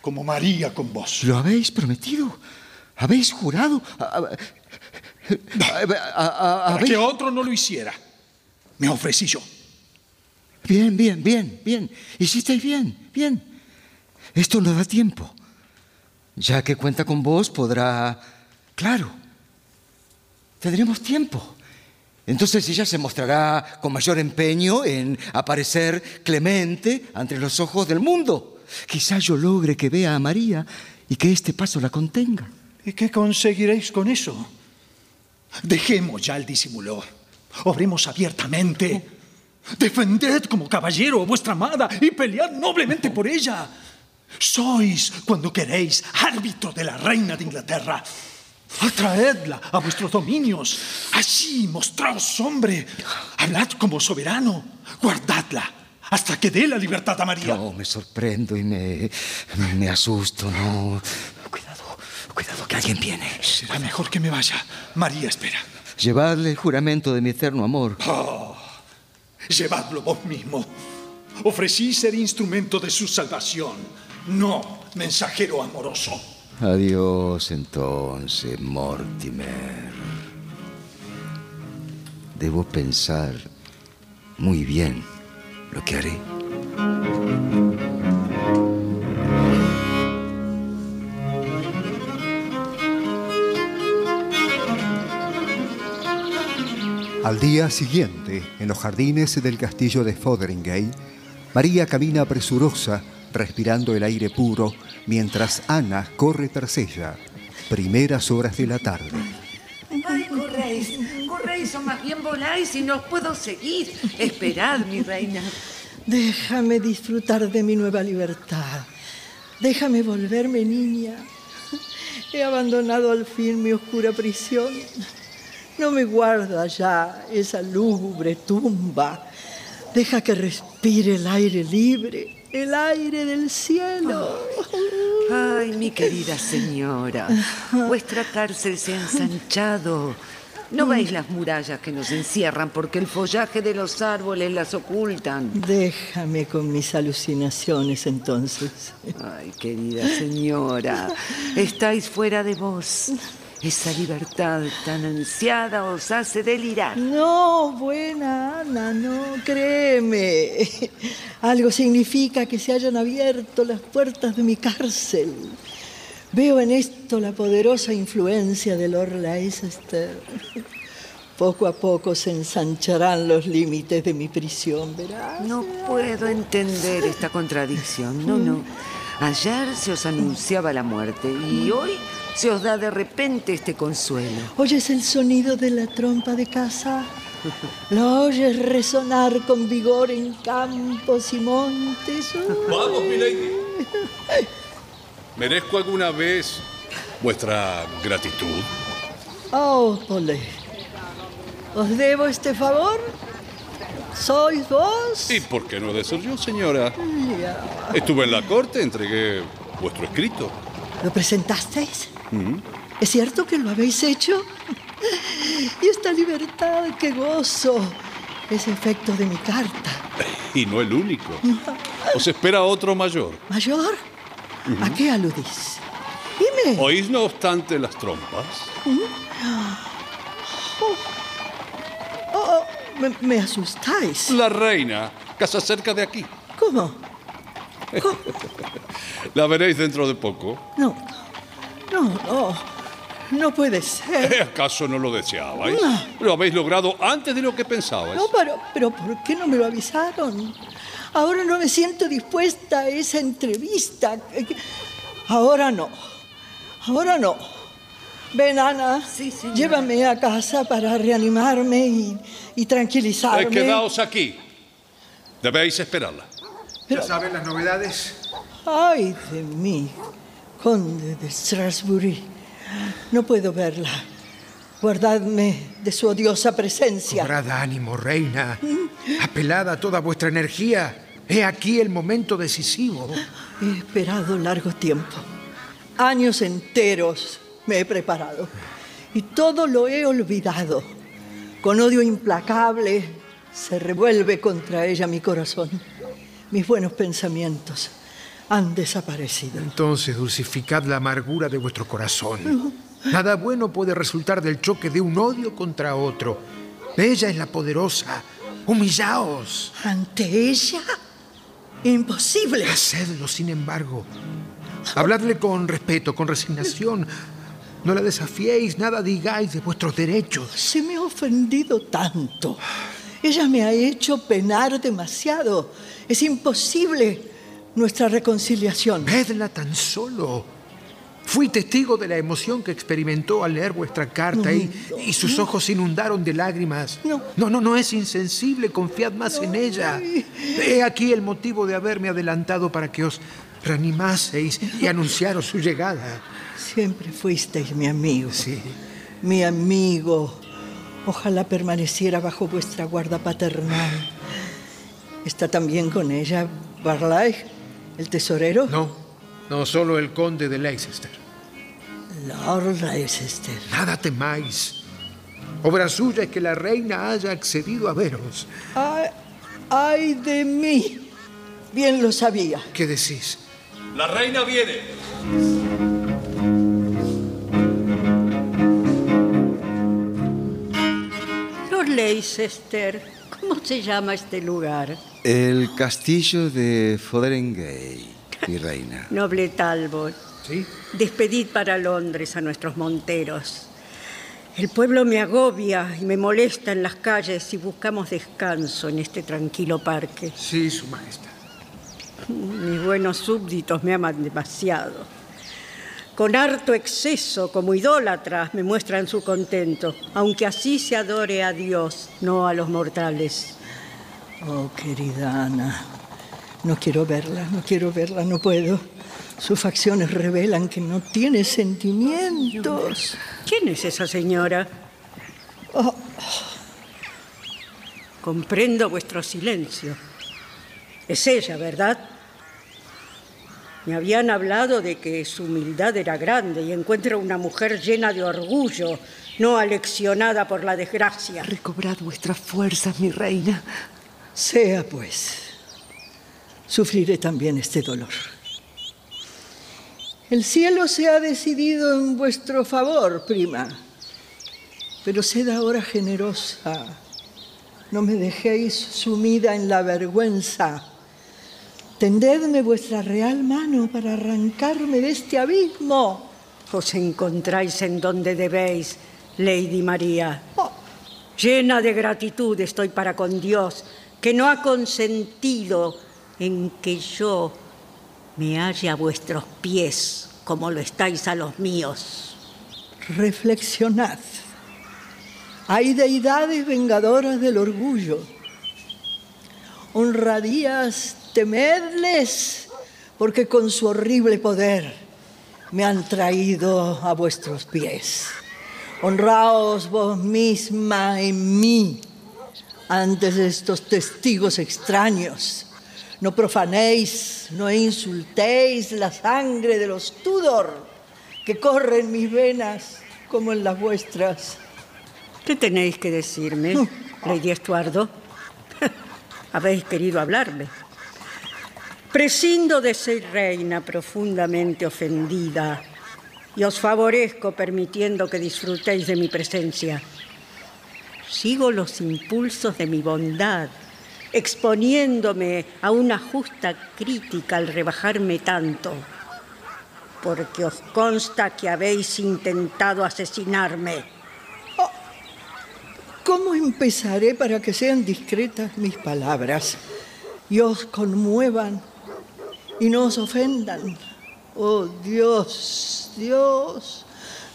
Como María con vos. ¿Lo habéis prometido? ¿Habéis jurado? A- a- a- a- Para ¿habéis- que otro no lo hiciera. Me ofrecí yo. Bien, bien, bien, bien. Hicisteis bien, bien. Esto no da tiempo. Ya que cuenta con vos, podrá... Claro. Tendremos tiempo. Entonces ella se mostrará con mayor empeño en aparecer clemente ante los ojos del mundo. Quizá yo logre que vea a María y que este paso la contenga. ¿Y qué conseguiréis con eso? Dejemos ya el disimulo. Obremos abiertamente. Defended como caballero a vuestra amada y pelead noblemente por ella. Sois, cuando queréis, árbitro de la reina de Inglaterra. Atraedla a vuestros dominios. Así mostraos hombre. Hablad como soberano. Guardadla hasta que dé la libertad a María. No, me sorprendo y me, me asusto, no. Cuidado, cuidado, que alguien viene. Será mejor que me vaya. María espera. Llevadle el juramento de mi eterno amor. Oh, llevadlo vos mismo. Ofrecí ser instrumento de su salvación, no mensajero amoroso. Adiós entonces, Mortimer. Debo pensar muy bien lo que haré. Al día siguiente, en los jardines del castillo de Fotheringay, María camina presurosa, respirando el aire puro, mientras Ana corre tras ella. Primeras horas de la tarde. Ay, corréis, corréis o más bien voláis y no os puedo seguir. Esperad, mi reina. Déjame disfrutar de mi nueva libertad. Déjame volverme niña. He abandonado al fin mi oscura prisión. No me guarda ya esa lúgubre tumba. Deja que respire el aire libre, el aire del cielo. Ay, mi querida señora, vuestra cárcel se ha ensanchado. ¿No veis las murallas que nos encierran porque el follaje de los árboles las ocultan? Déjame con mis alucinaciones entonces. Ay, querida señora, estáis fuera de vos. Esa libertad tan ansiada os hace delirar. No, buena Ana, no, créeme. Algo significa que se hayan abierto las puertas de mi cárcel. Veo en esto la poderosa influencia de Lord Leicester. Poco a poco se ensancharán los límites de mi prisión, verás. No puedo entender esta contradicción. No, no. Ayer se os anunciaba la muerte y hoy se os da de repente este consuelo. ¿Oyes el sonido de la trompa de caza? ¿Lo oyes resonar con vigor en campos y montes? Vamos, milady. ¿Merezco alguna vez vuestra gratitud? Oh, Pole. ¿Os debo este favor? ¿Sois vos? ¿Y por qué no he de ser yo, señora? Estuve en la corte, entregué vuestro escrito. ¿Lo presentasteis? Mm. ¿Es cierto que lo habéis hecho? Y esta libertad que gozo es efecto de mi carta. Y no el único. Os espera otro mayor. ¿Mayor? ¿A qué aludís? Dime. ¿Oís no obstante las trompas? Oh, me, me asustáis. La reina, casa cerca de aquí. ¿Cómo? <laughs> La veréis dentro de poco. No, no, no. No puede ser. ¿Acaso no lo deseabais? No. Lo habéis logrado antes de lo que pensabais. No, pero, pero ¿por qué no me lo avisaron? Ahora no me siento dispuesta a esa entrevista. Ahora no. Ahora no. Ven, Ana. Llévame a casa para reanimarme y, y tranquilizarme. Eh, quedaos aquí. Debéis esperarla. ¿Ya saben las novedades? Ay de mí, conde de Strasbury. No puedo verla. Guardadme de su odiosa presencia. Cobrad ánimo, reina. Apelada a toda vuestra energía. He aquí el momento decisivo. He esperado largo tiempo. Años enteros me he preparado. Y todo lo he olvidado. Con odio implacable se revuelve contra ella mi corazón. Mis buenos pensamientos han desaparecido. Entonces dulcificad la amargura de vuestro corazón. Nada bueno puede resultar del choque de un odio contra otro. Ella es la poderosa. Humillaos. ¿Ante ella? Imposible. Hacedlo, sin embargo. Habladle con respeto, con resignación. No la desafiéis, nada digáis de vuestros derechos. Se me ha ofendido tanto. Ella me ha hecho penar demasiado. Es imposible nuestra reconciliación. Vedla tan solo. Fui testigo de la emoción que experimentó al leer vuestra carta y, y sus ojos se inundaron de lágrimas. No. no, no, no es insensible, confiad más en ella. He aquí el motivo de haberme adelantado para que os reanimaseis y anunciaros su llegada. Siempre fuisteis mi amigo. Sí. Mi amigo. Ojalá permaneciera bajo vuestra guarda paternal. ¿Está también con ella Barlay, el tesorero? No, no, solo el conde de Leicester. Lord Leicester. Nada temáis. Obra suya es que la reina haya accedido a veros. Ay, ay de mí. Bien lo sabía. ¿Qué decís? La reina viene. Leicester, ¿cómo se llama este lugar? El castillo de Fotheringay, mi reina. <laughs> Noble Talbot. ¿Sí? Despedid para Londres a nuestros monteros. El pueblo me agobia y me molesta en las calles si buscamos descanso en este tranquilo parque. Sí, su majestad. Mis buenos súbditos me aman demasiado. Con harto exceso, como idólatras, me muestran su contento, aunque así se adore a Dios, no a los mortales. Oh, querida Ana. No quiero verla, no quiero verla, no puedo. Sus facciones revelan que no tiene sentimientos. ¿Quién es esa señora? Oh, Comprendo vuestro silencio. Es ella, ¿verdad? Me habían hablado de que su humildad era grande y encuentra una mujer llena de orgullo, no aleccionada por la desgracia. Recobrad vuestras fuerzas, mi reina. sea pues. Sufriré también este dolor. El cielo se ha decidido en vuestro favor, prima. Pero sed ahora generosa. No me dejéis sumida en la vergüenza. Tendedme vuestra real mano para arrancarme de este abismo. Os encontráis en donde debéis, Lady María. Llena de gratitud estoy para con Dios, que no ha consentido en que yo me halle a vuestros pies como lo estáis a los míos. Reflexionad. Hay deidades vengadoras del orgullo. Honradías, temedles, porque con su horrible poder me han traído a vuestros pies. Honraos vos misma en mí antes de estos testigos extraños. No profanéis, no insultéis la sangre de los Tudor que corre en mis venas como en las vuestras. ¿Qué tenéis que decirme, Lady Estuardo? <laughs> Habéis querido hablarme. Prescindo de ser reina profundamente ofendida y os favorezco permitiendo que disfrutéis de mi presencia. Sigo los impulsos de mi bondad, exponiéndome a una justa crítica al rebajarme tanto, porque os consta que habéis intentado asesinarme. Oh, ¿Cómo empezaré para que sean discretas mis palabras y os conmuevan y no os ofendan? Oh Dios, Dios,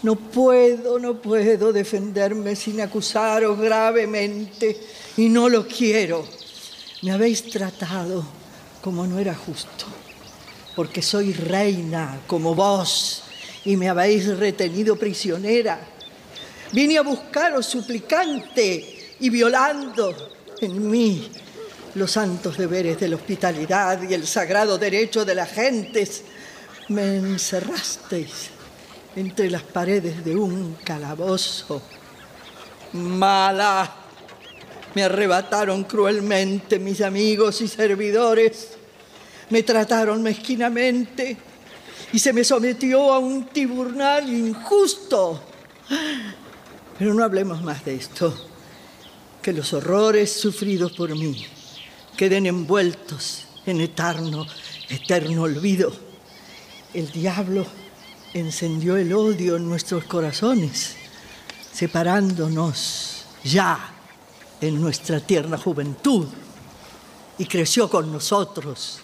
no puedo, no puedo defenderme sin acusaros gravemente y no lo quiero. Me habéis tratado como no era justo, porque soy reina como vos y me habéis retenido prisionera. Vine a buscaros suplicante y violando en mí los santos deberes de la hospitalidad y el sagrado derecho de las gentes me encerrasteis entre las paredes de un calabozo. Mala. Me arrebataron cruelmente mis amigos y servidores. Me trataron mezquinamente y se me sometió a un tribunal injusto. Pero no hablemos más de esto. Que los horrores sufridos por mí queden envueltos en eterno, eterno olvido. El diablo encendió el odio en nuestros corazones, separándonos ya en nuestra tierna juventud, y creció con nosotros,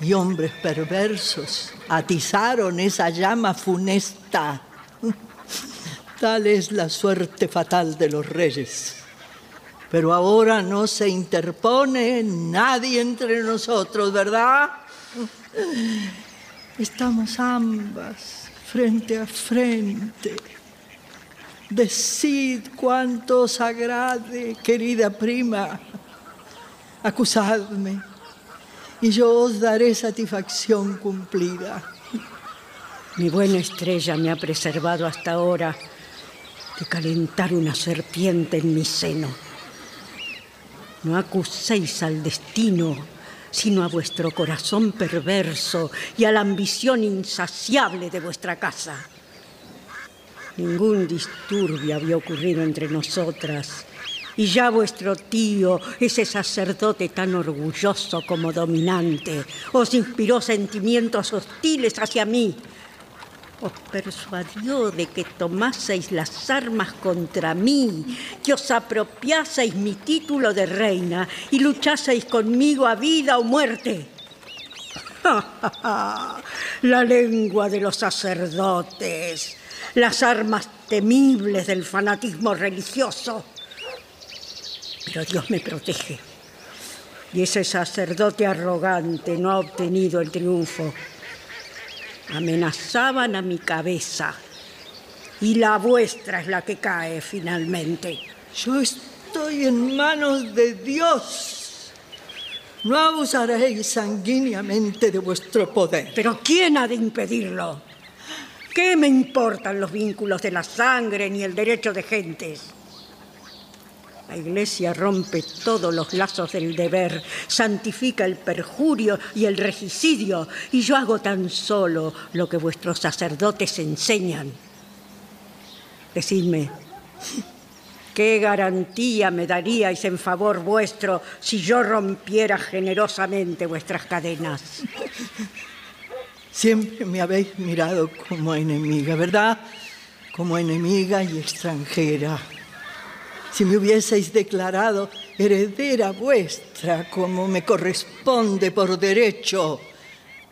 y hombres perversos atizaron esa llama funesta. <laughs> Tal es la suerte fatal de los reyes. Pero ahora no se interpone nadie entre nosotros, ¿verdad? Estamos ambas frente a frente. Decid cuánto os agrade, querida prima. Acusadme y yo os daré satisfacción cumplida. Mi buena estrella me ha preservado hasta ahora de calentar una serpiente en mi seno. No acuséis al destino, sino a vuestro corazón perverso y a la ambición insaciable de vuestra casa. Ningún disturbio había ocurrido entre nosotras, y ya vuestro tío, ese sacerdote tan orgulloso como dominante, os inspiró sentimientos hostiles hacia mí os persuadió de que tomaseis las armas contra mí, que os apropiaseis mi título de reina y luchaseis conmigo a vida o muerte. <laughs> La lengua de los sacerdotes, las armas temibles del fanatismo religioso. Pero Dios me protege. Y ese sacerdote arrogante no ha obtenido el triunfo amenazaban a mi cabeza y la vuestra es la que cae finalmente. Yo estoy en manos de Dios. No abusaréis sanguíneamente de vuestro poder. Pero ¿quién ha de impedirlo? ¿Qué me importan los vínculos de la sangre ni el derecho de gentes? La Iglesia rompe todos los lazos del deber, santifica el perjurio y el regicidio, y yo hago tan solo lo que vuestros sacerdotes enseñan. Decidme, ¿qué garantía me daríais en favor vuestro si yo rompiera generosamente vuestras cadenas? Siempre me habéis mirado como enemiga, ¿verdad? Como enemiga y extranjera si me hubieseis declarado heredera vuestra como me corresponde por derecho,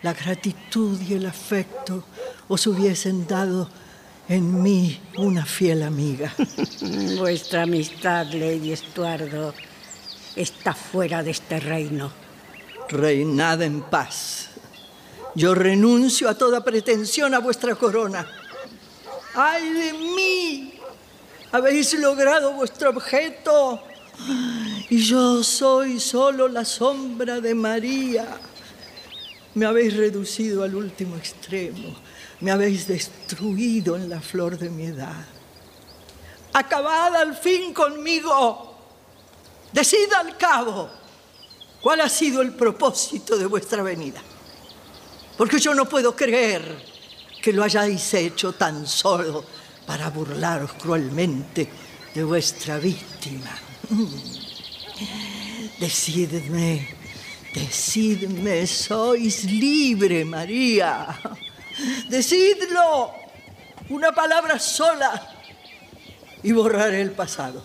la gratitud y el afecto os hubiesen dado en mí una fiel amiga. <laughs> Vuestra amistad, Lady Estuardo, está fuera de este reino. Reinad en paz. Yo renuncio a toda pretensión a vuestra corona. ¡Ay de mí! Habéis logrado vuestro objeto. Y yo soy solo la sombra de María. Me habéis reducido al último extremo, me habéis destruido en la flor de mi edad. Acabad al fin conmigo, decid al cabo cuál ha sido el propósito de vuestra venida, porque yo no puedo creer que lo hayáis hecho tan solo para burlaros cruelmente de vuestra víctima. Decidme, decidme, sois libre, María. Decidlo, una palabra sola y borrar el pasado.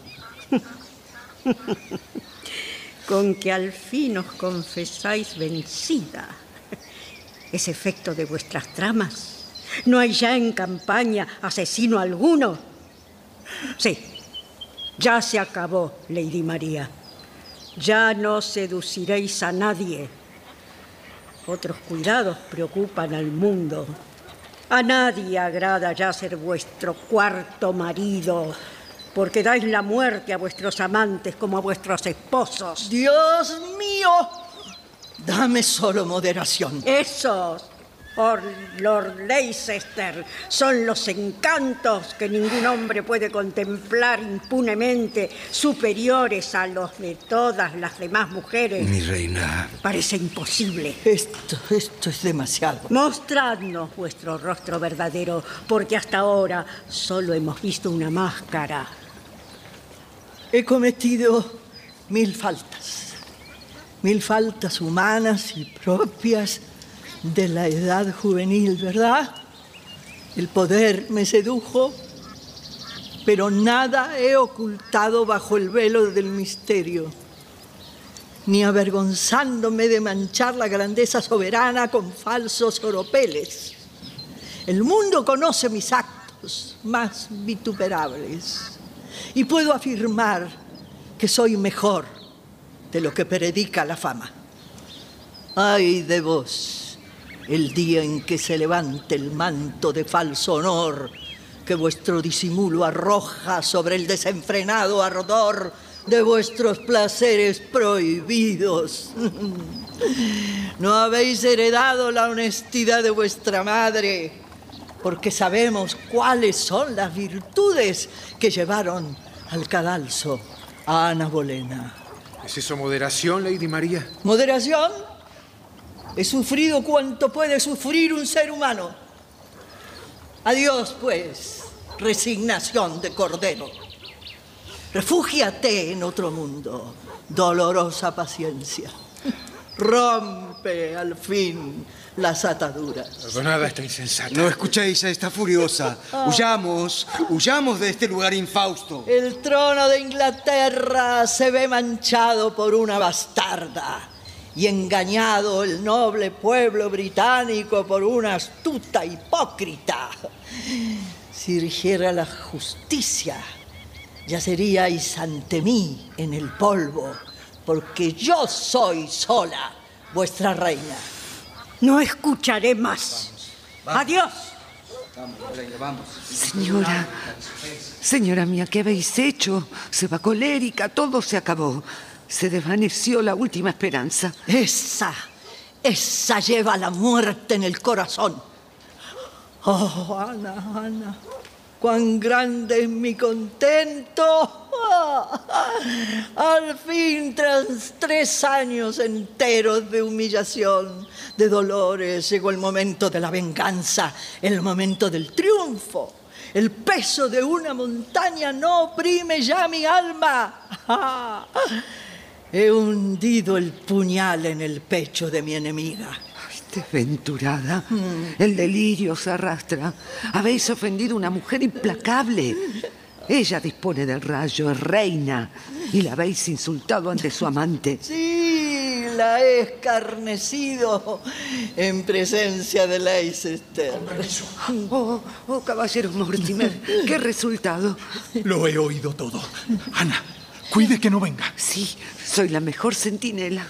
Con que al fin os confesáis vencida. Es efecto de vuestras tramas. No hay ya en campaña asesino alguno. Sí, ya se acabó, Lady María. Ya no seduciréis a nadie. Otros cuidados preocupan al mundo. A nadie agrada ya ser vuestro cuarto marido, porque dais la muerte a vuestros amantes como a vuestros esposos. Dios mío, dame solo moderación. Esos por Lord Leicester son los encantos que ningún hombre puede contemplar impunemente, superiores a los de todas las demás mujeres. Mi reina. Parece imposible. Esto, esto es demasiado. Mostradnos vuestro rostro verdadero, porque hasta ahora solo hemos visto una máscara. He cometido mil faltas, mil faltas humanas y propias de la edad juvenil, ¿verdad? El poder me sedujo, pero nada he ocultado bajo el velo del misterio, ni avergonzándome de manchar la grandeza soberana con falsos oropeles. El mundo conoce mis actos más vituperables y puedo afirmar que soy mejor de lo que predica la fama. Ay de vos el día en que se levante el manto de falso honor que vuestro disimulo arroja sobre el desenfrenado ardor de vuestros placeres prohibidos. <laughs> No habéis heredado la honestidad de vuestra madre, porque sabemos cuáles son las virtudes que llevaron al cadalso a Ana Bolena. ¿Es eso moderación, Lady María? ¿Moderación? He sufrido cuanto puede sufrir un ser humano. Adiós, pues, resignación de cordero. Refúgiate en otro mundo, dolorosa paciencia. Rompe al fin las ataduras. Perdonada esta insensata. No escuchéis a esta furiosa. Huyamos, huyamos de este lugar infausto. El trono de Inglaterra se ve manchado por una bastarda y engañado el noble pueblo británico por una astuta hipócrita. Si rigiera la justicia, ya seríais ante mí en el polvo, porque yo soy sola vuestra reina. No escucharé más. Adiós. Señora, señora mía, ¿qué habéis hecho? Se va colérica, todo se acabó. Se desvaneció la última esperanza. Esa, esa lleva la muerte en el corazón. Oh, Ana, Ana, cuán grande es mi contento. <laughs> Al fin, tras tres años enteros de humillación, de dolores, llegó el momento de la venganza, el momento del triunfo. El peso de una montaña no oprime ya mi alma. <laughs> He hundido el puñal en el pecho de mi enemiga. Ay, desventurada. El delirio se arrastra. Habéis ofendido a una mujer implacable. Ella dispone del rayo, es reina, y la habéis insultado ante su amante. Sí, la he escarnecido en presencia de Leicester. Oh, oh, caballero Mortimer, qué resultado. Lo he oído todo. Ana, cuide que no venga. Sí, soy la mejor centinela.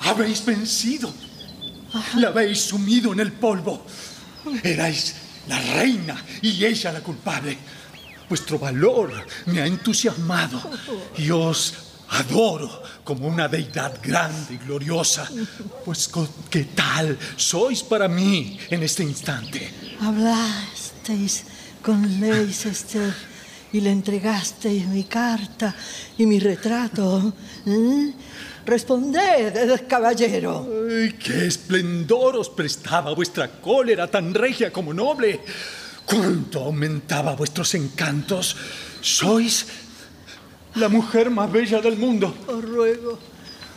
Habéis vencido. La habéis sumido en el polvo. Erais la reina y ella la culpable. Vuestro valor me ha entusiasmado y os adoro como una deidad grande y gloriosa. Pues ¿qué tal sois para mí en este instante? Hablasteis con Leicester y le entregasteis mi carta y mi retrato. ¿eh? Responded, caballero. Ay, ¡Qué esplendor os prestaba vuestra cólera tan regia como noble! ¡Cuánto aumentaba vuestros encantos! Sois la mujer más bella del mundo. Os ruego,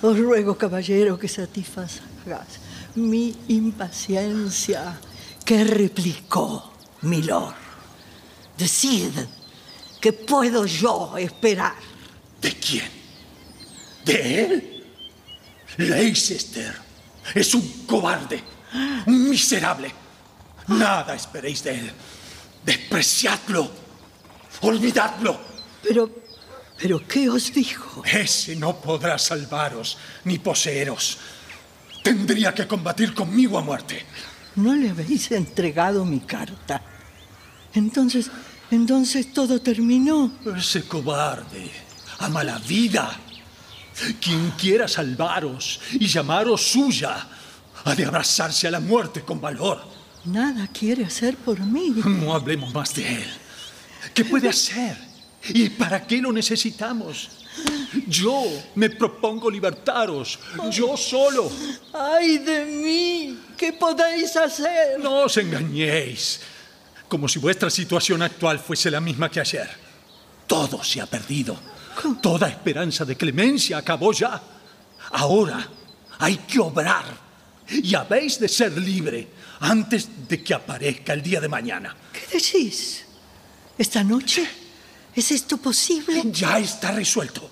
os ruego, caballero, que satisfagas mi impaciencia. ¿Qué replicó, milord? Decid, ¿qué puedo yo esperar? ¿De quién? ¿De él? Leicester es un cobarde, un miserable. Nada esperéis de él. Despreciadlo. Olvidadlo. Pero, pero, ¿qué os dijo? Ese no podrá salvaros ni poseeros. Tendría que combatir conmigo a muerte. No le habéis entregado mi carta. Entonces, entonces todo terminó. Ese cobarde ama la vida. Quien quiera salvaros y llamaros suya, ha de abrazarse a la muerte con valor. Nada quiere hacer por mí. No hablemos más de él. ¿Qué puede hacer? ¿Y para qué lo necesitamos? Yo me propongo libertaros, yo solo. ¡Ay de mí! ¿Qué podéis hacer? No os engañéis, como si vuestra situación actual fuese la misma que ayer. Todo se ha perdido. Toda esperanza de clemencia acabó ya. Ahora hay que obrar y habéis de ser libre antes de que aparezca el día de mañana. ¿Qué decís? ¿Esta noche? ¿Es esto posible? Ya está resuelto.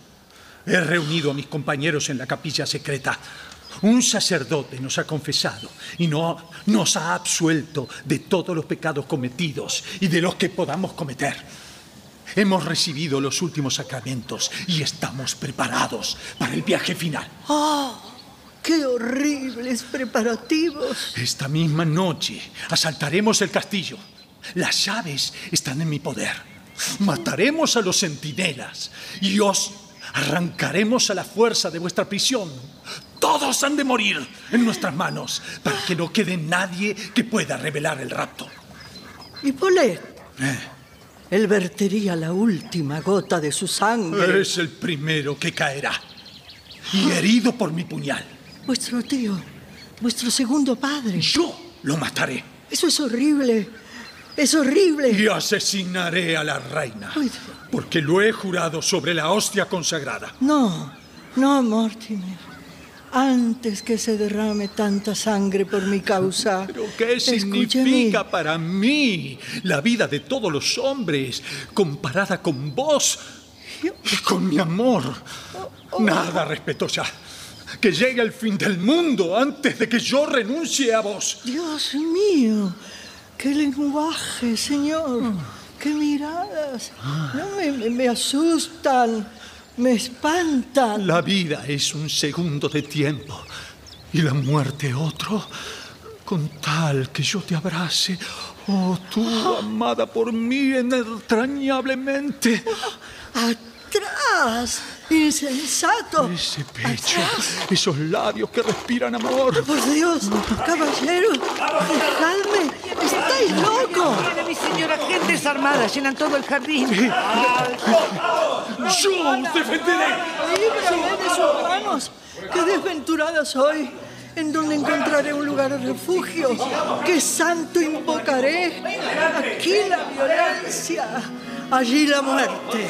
He reunido a mis compañeros en la capilla secreta. Un sacerdote nos ha confesado y no, nos ha absuelto de todos los pecados cometidos y de los que podamos cometer. Hemos recibido los últimos sacramentos y estamos preparados para el viaje final. ¡Oh! ¡Qué horribles preparativos! Esta misma noche asaltaremos el castillo. Las llaves están en mi poder. Mataremos a los centinelas y os arrancaremos a la fuerza de vuestra prisión. Todos han de morir en nuestras manos para que no quede nadie que pueda revelar el rapto. ¿Y Polet? Él vertería la última gota de su sangre. Es el primero que caerá y herido por mi puñal. Vuestro tío, vuestro segundo padre. Yo lo mataré Eso es horrible. Es horrible. y asesinaré a la reina Ay, porque lo he jurado sobre la hostia consagrada. No, no, Mortimer. Antes que se derrame tanta sangre por mi causa. <laughs> ¿Pero qué significa para mí la vida de todos los hombres comparada con vos y con mi amor? Nada respeto ya. Que llegue el fin del mundo antes de que yo renuncie a vos. Dios mío, qué lenguaje, señor. Qué miradas. No me, me- me asustan, me espantan. La vida es un segundo de tiempo y la muerte otro. Con tal que yo te abrace, oh tú, amada por mí entrañablemente. ¡Atrás! ¡Insensato! Ese pecho, esos labios que respiran amor. ¡Por Dios! ¡Caballero! ¡Dejadme! ¡Estáis loco! Mire, mi señora, gentes armadas llenan todo el jardín. ¡Yo os defenderé! ¡Líbrame de sus manos! ¡Qué desventurada soy! ¿En dónde encontraré un lugar de refugio? ¿Qué santo invocaré? Aquí la violencia, allí la muerte.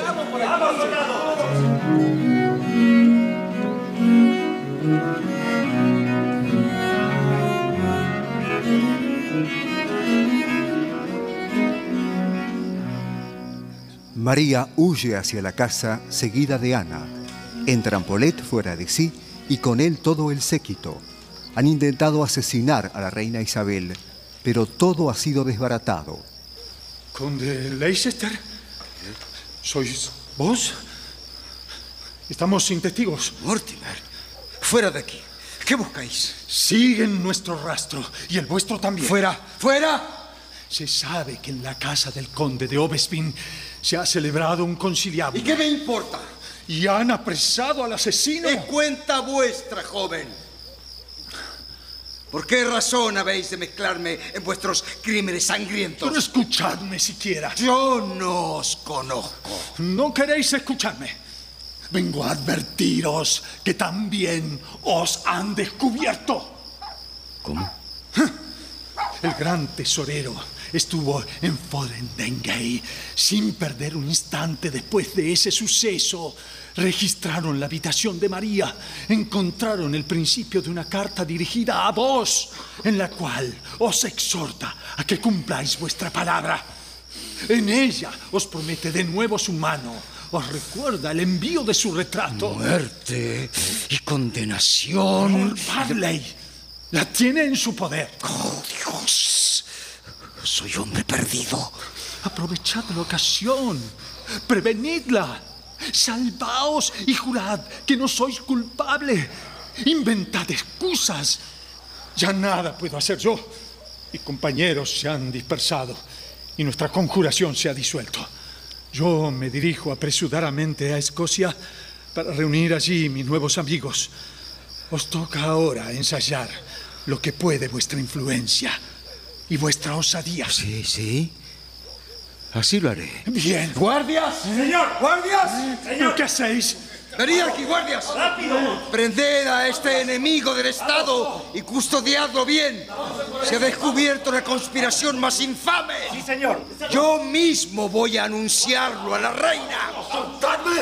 María huye hacia la casa seguida de Ana. Entran Polet fuera de sí y con él todo el séquito. Han intentado asesinar a la reina Isabel, pero todo ha sido desbaratado. Conde Leicester, ¿sois vos? Estamos sin testigos. Mortimer, fuera de aquí. ¿Qué buscáis? Siguen nuestro rastro y el vuestro también. Fuera, fuera. Se sabe que en la casa del conde de Obespin Se ha celebrado un conciliablo. ¿Y qué me importa? ¿Y han apresado al asesino? Es cuenta vuestra, joven. ¿Por qué razón habéis de mezclarme en vuestros crímenes sangrientos? Pero escuchadme siquiera. Yo no os conozco. ¿No queréis escucharme? Vengo a advertiros que también os han descubierto. ¿Cómo? El gran tesorero estuvo en Fodendengay sin perder un instante después de ese suceso. Registraron la habitación de María, encontraron el principio de una carta dirigida a vos, en la cual os exhorta a que cumpláis vuestra palabra. En ella os promete de nuevo su mano, os recuerda el envío de su retrato. Muerte y condenación. Barley la tiene en su poder. Oh, Dios. Soy hombre perdido. Aprovechad la ocasión. Prevenidla. Salvaos y jurad que no sois culpable. Inventad excusas. Ya nada puedo hacer yo. Mis compañeros se han dispersado y nuestra conjuración se ha disuelto. Yo me dirijo apresuradamente a Escocia para reunir allí mis nuevos amigos. Os toca ahora ensayar lo que puede vuestra influencia y vuestra osadía. Sí, sí. Así lo haré. Bien. ¡Guardias! ¡Señor! ¡Guardias! ¿Pero qué hacéis? Venid aquí, guardias. ¡Rápido! Prended a este enemigo del Estado y custodiadlo bien. Se ha descubierto la conspiración más infame. Sí, señor. Yo mismo voy a anunciarlo a la reina. ¡Soltadme!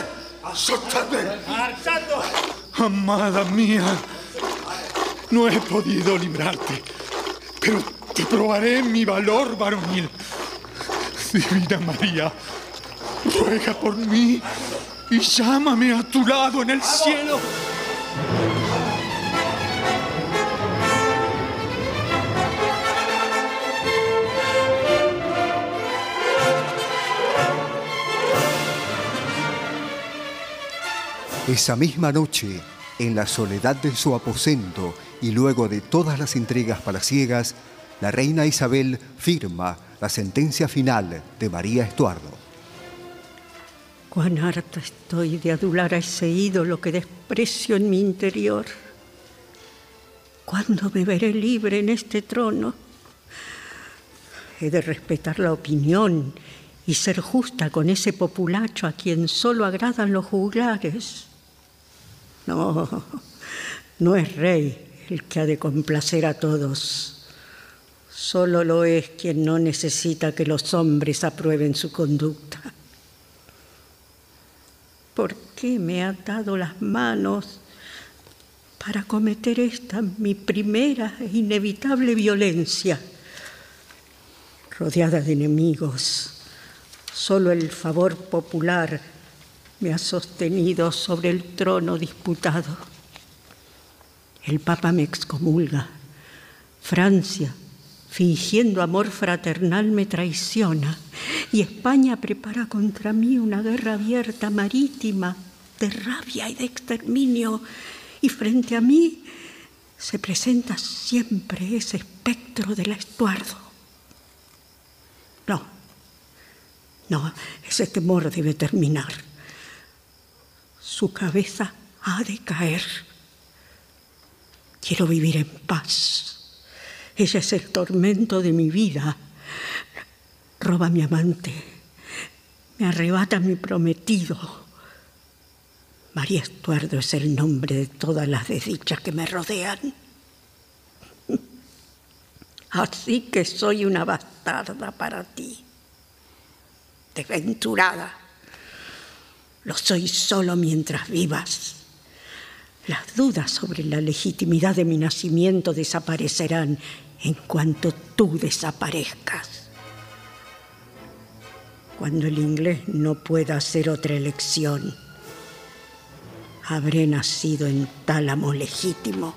¡Soltadme! ¡Marchando! Amada mía, no he podido librarte, pero te probaré mi valor varonil. Divina María, ruega por mí y llámame a tu lado en el cielo. Esa misma noche, en la soledad de su aposento y luego de todas las intrigas palaciegas, la reina Isabel firma la sentencia final de María Estuardo. Cuán harta estoy de adular a ese ídolo que desprecio en mi interior. ¿Cuándo me veré libre en este trono? He de respetar la opinión y ser justa con ese populacho a quien solo agradan los juglares. No, no es rey el que ha de complacer a todos. Solo lo es quien no necesita que los hombres aprueben su conducta. ¿Por qué me ha dado las manos para cometer esta mi primera e inevitable violencia? Rodeada de enemigos, solo el favor popular me ha sostenido sobre el trono disputado. El Papa me excomulga. Francia, fingiendo amor fraternal, me traiciona. Y España prepara contra mí una guerra abierta, marítima, de rabia y de exterminio. Y frente a mí se presenta siempre ese espectro del estuardo. No, no, ese temor debe terminar. Su cabeza ha de caer. Quiero vivir en paz. Ella es el tormento de mi vida. Roba a mi amante. Me arrebata mi prometido. María Estuardo es el nombre de todas las desdichas que me rodean. Así que soy una bastarda para ti. Desventurada. Lo soy solo mientras vivas. Las dudas sobre la legitimidad de mi nacimiento desaparecerán en cuanto tú desaparezcas. Cuando el inglés no pueda hacer otra elección, habré nacido en tálamo legítimo.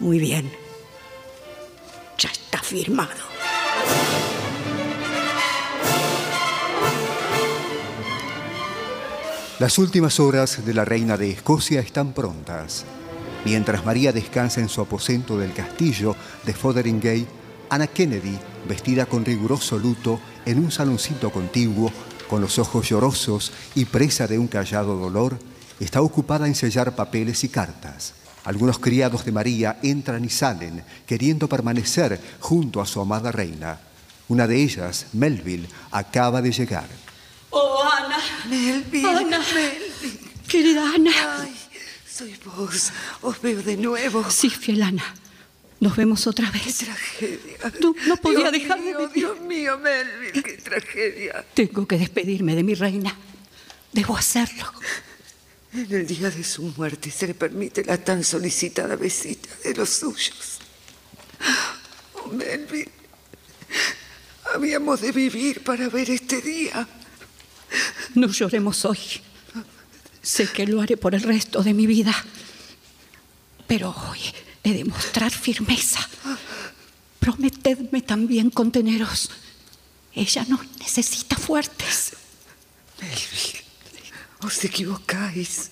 Muy bien, ya está firmado. Las últimas horas de la reina de Escocia están prontas. Mientras María descansa en su aposento del castillo de Fotheringay, Ana Kennedy, vestida con riguroso luto en un saloncito contiguo, con los ojos llorosos y presa de un callado dolor, está ocupada en sellar papeles y cartas. Algunos criados de María entran y salen, queriendo permanecer junto a su amada reina. Una de ellas, Melville, acaba de llegar. Oh, Ana. Melville, Ana. Melville. Querida Ana. Ay, soy vos. Os veo de nuevo. Sí, fiel Ana. Nos vemos otra vez. Qué tragedia. No, no podía Dios dejar mío, de vivir. Dios mío, Melville, qué tragedia. Tengo que despedirme de mi reina. Debo hacerlo. En el día de su muerte se le permite la tan solicitada visita de los suyos. Oh, Melville, habíamos de vivir para ver este día. No lloremos hoy. Sé que lo haré por el resto de mi vida. Pero hoy he de mostrar firmeza. Prometedme también conteneros. Ella nos necesita fuertes. Os equivocáis.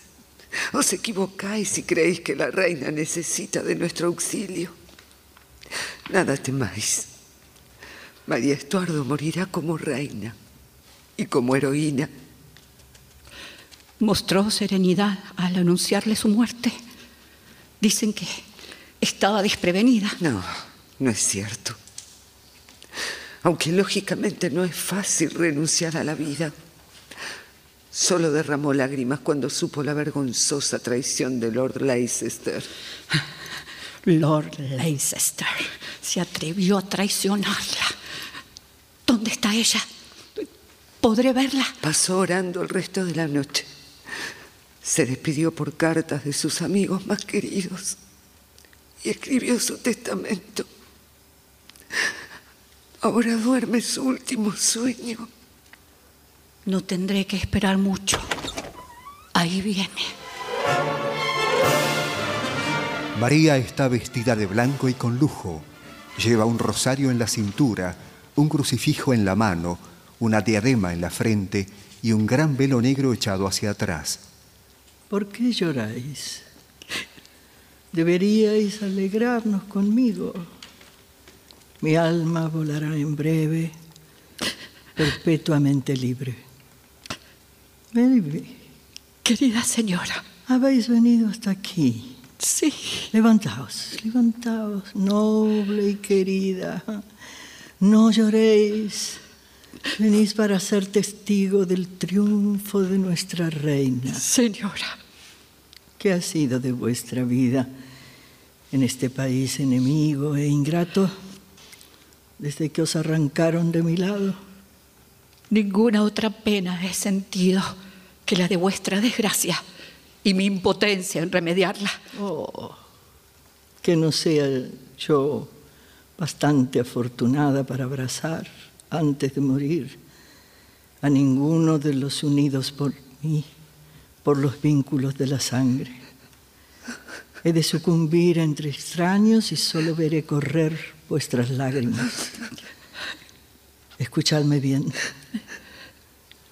Os equivocáis si creéis que la reina necesita de nuestro auxilio. Nada temáis. María Estuardo morirá como reina y como heroína. Mostró serenidad al anunciarle su muerte. Dicen que estaba desprevenida. No, no es cierto. Aunque lógicamente no es fácil renunciar a la vida. Solo derramó lágrimas cuando supo la vergonzosa traición de Lord Leicester. Lord Leicester se atrevió a traicionarla. ¿Dónde está ella? ¿Podré verla? Pasó orando el resto de la noche. Se despidió por cartas de sus amigos más queridos y escribió su testamento. Ahora duerme su último sueño. No tendré que esperar mucho. Ahí viene. María está vestida de blanco y con lujo. Lleva un rosario en la cintura, un crucifijo en la mano, una diadema en la frente y un gran velo negro echado hacia atrás. ¿Por qué lloráis? Deberíais alegrarnos conmigo. Mi alma volará en breve, perpetuamente libre. Baby, Querida señora. habéis venido hasta aquí. Sí. Levantaos, levantaos, noble y querida. No lloréis. Venís para ser testigo del triunfo de nuestra reina. Señora. ¿Qué ha sido de vuestra vida en este país enemigo e ingrato desde que os arrancaron de mi lado? Ninguna otra pena he sentido que la de vuestra desgracia y mi impotencia en remediarla. Oh, que no sea yo bastante afortunada para abrazar antes de morir a ninguno de los unidos por mí, por los vínculos de la sangre. He de sucumbir entre extraños y solo veré correr vuestras lágrimas. Escuchadme bien.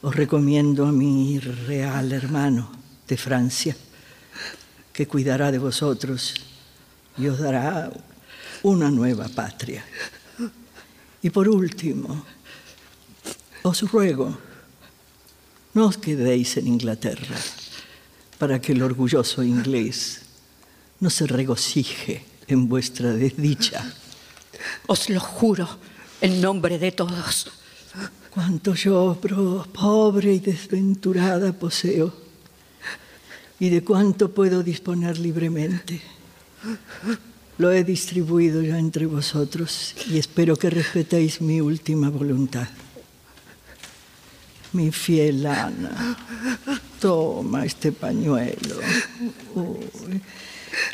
Os recomiendo a mi real hermano de Francia, que cuidará de vosotros y os dará una nueva patria. Y por último, os ruego, no os quedéis en Inglaterra para que el orgulloso inglés no se regocije en vuestra desdicha. Os lo juro en nombre de todos. Cuanto yo, pobre y desventurada, poseo, y de cuánto puedo disponer libremente, lo he distribuido ya entre vosotros y espero que respetéis mi última voluntad. Mi fiel Ana, toma este pañuelo. Uy,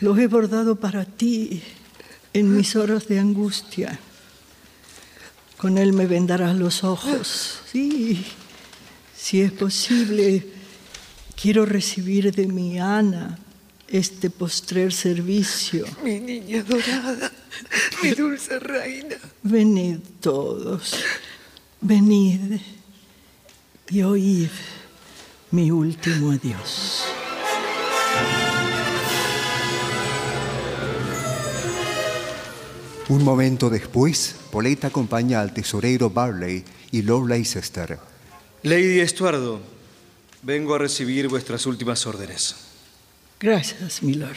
lo he bordado para ti en mis horas de angustia. Con él me vendarás los ojos. Sí, si es posible, quiero recibir de mi Ana este postrer servicio. Mi niña dorada, mi dulce reina. Venid todos, venid y oíd mi último adiós. Un momento después, Paulette acompaña al tesorero Barley y Lord Leicester. Lady Estuardo, vengo a recibir vuestras últimas órdenes. Gracias, mi lord.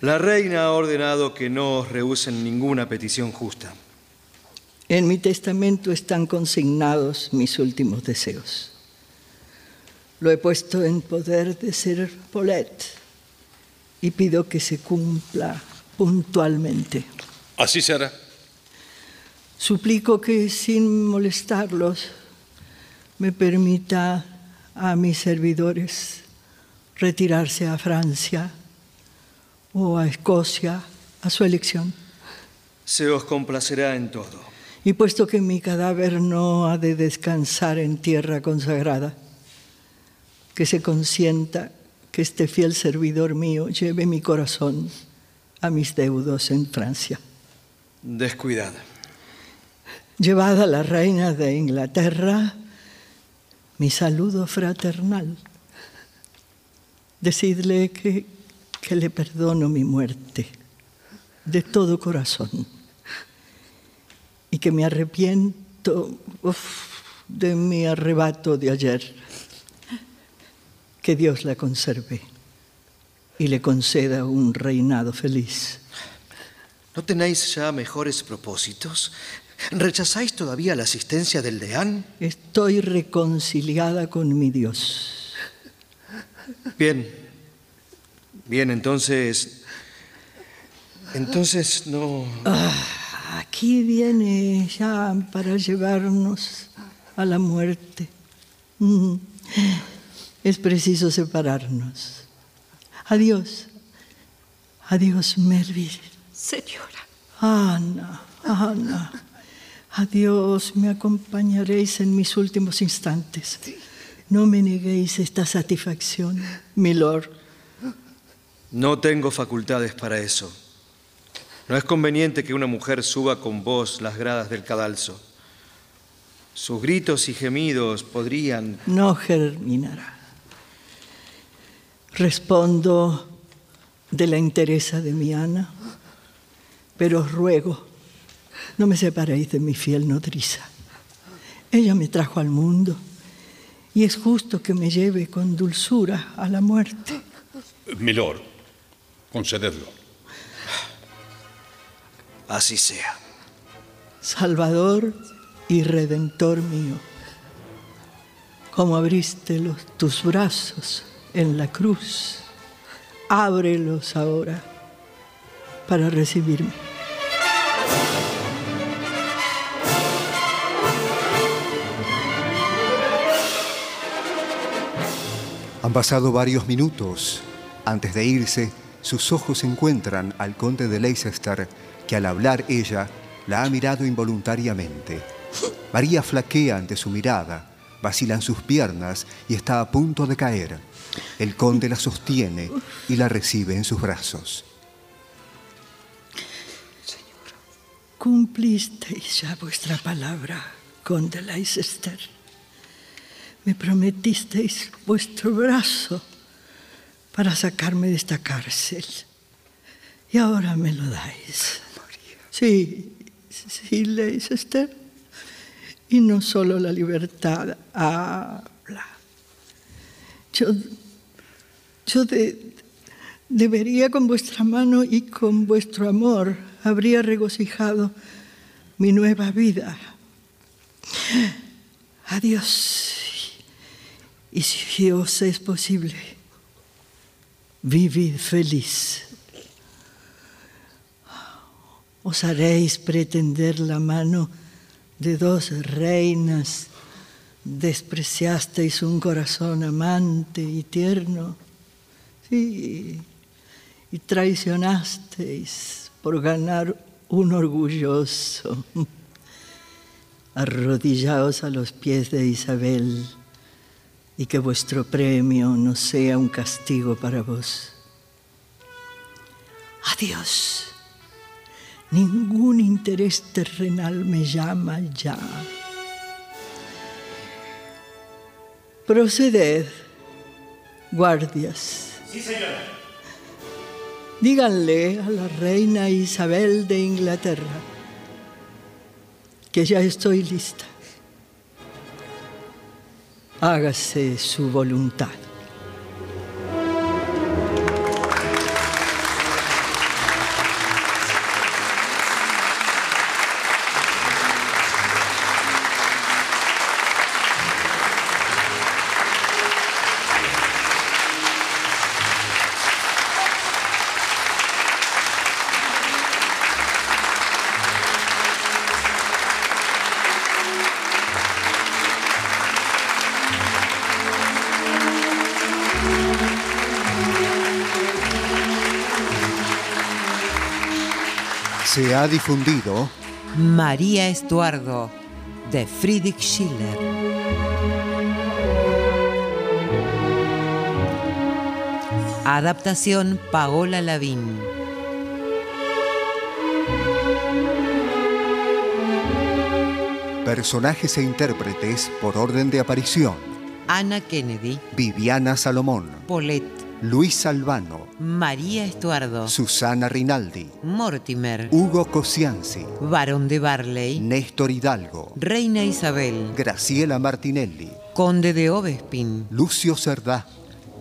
La reina ha ordenado que no os rehúsen ninguna petición justa. En mi testamento están consignados mis últimos deseos. Lo he puesto en poder de Sir Paulette y pido que se cumpla puntualmente. Así será. Suplico que sin molestarlos me permita a mis servidores retirarse a Francia o a Escocia a su elección. Se os complacerá en todo. Y puesto que mi cadáver no ha de descansar en tierra consagrada, que se consienta que este fiel servidor mío lleve mi corazón a mis deudos en Francia. Descuidada. Llevada la reina de Inglaterra, mi saludo fraternal. Decidle que, que le perdono mi muerte de todo corazón y que me arrepiento uf, de mi arrebato de ayer. Que Dios la conserve y le conceda un reinado feliz. ¿No tenéis ya mejores propósitos? ¿Rechazáis todavía la asistencia del deán? Estoy reconciliada con mi Dios. Bien. Bien, entonces... Entonces no... Ah, aquí viene ya para llevarnos a la muerte. Mm. Es preciso separarnos. Adiós. Adiós, Melville. Señora. Ana, Ana. Adiós, me acompañaréis en mis últimos instantes. No me neguéis esta satisfacción, mi lord. No tengo facultades para eso. No es conveniente que una mujer suba con vos las gradas del cadalso. Sus gritos y gemidos podrían... No germinará. Respondo de la interesa de mi Ana, pero os ruego, no me separéis de mi fiel nodriza. Ella me trajo al mundo y es justo que me lleve con dulzura a la muerte. Milord, concededlo. Así sea. Salvador y Redentor mío, como abriste los, tus brazos en la cruz, ábrelos ahora para recibirme. Han pasado varios minutos. Antes de irse, sus ojos encuentran al conde de Leicester, que al hablar ella la ha mirado involuntariamente. <gasps> María flaquea ante su mirada, vacilan sus piernas y está a punto de caer. El conde la sostiene y la recibe en sus brazos. Cumplisteis ya vuestra palabra, conde Leicester. Me prometisteis vuestro brazo para sacarme de esta cárcel. Y ahora me lo dais. Sí, sí, Leicester. Y no solo la libertad habla. Yo, yo de- debería con vuestra mano y con vuestro amor habría regocijado mi nueva vida. Adiós. Y si os es posible, vivid feliz. Os haréis pretender la mano de dos reinas. Despreciasteis un corazón amante y tierno. Y traicionasteis por ganar un orgulloso. <laughs> Arrodillaos a los pies de Isabel y que vuestro premio no sea un castigo para vos. Adiós. Ningún interés terrenal me llama ya. Proceded, guardias. Sí, señora. Díganle a la reina Isabel de Inglaterra que ya estoy lista. Hágase su voluntad. Ha difundido María Estuardo de Friedrich Schiller. Adaptación Paola Lavín. personajes e intérpretes por orden de aparición. Ana Kennedy, Viviana Salomón, Paulette, Luis Albano, María Estuardo, Susana Rinaldi, Mortimer, Hugo Cosianzi, Barón de Barley, Néstor Hidalgo, Reina Isabel, Graciela Martinelli, Conde de Obespin, Lucio Cerdá,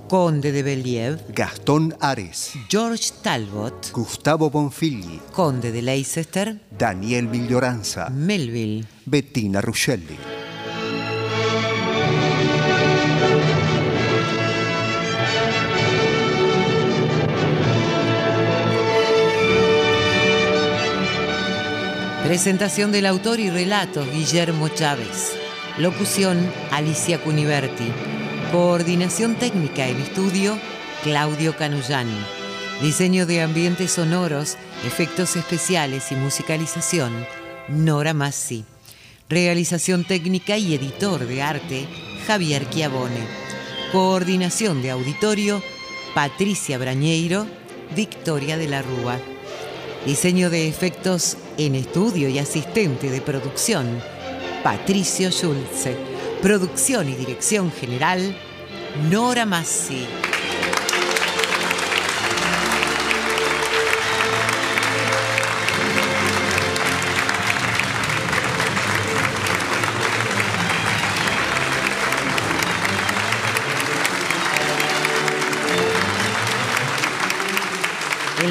Conde de Believ, Gastón Ares, George Talbot, Gustavo Bonfigli, Conde de Leicester, Daniel Miglioranza, Melville, Bettina Ruscelli. Presentación del autor y relato Guillermo Chávez. Locución Alicia Cuniverti. Coordinación técnica en estudio Claudio Canullani. Diseño de ambientes sonoros, efectos especiales y musicalización Nora Massi. Realización técnica y editor de arte Javier Chiavone. Coordinación de auditorio Patricia Brañeiro, Victoria de la Rúa. Diseño de efectos en estudio y asistente de producción, Patricio Schulze. Producción y dirección general, Nora Massi.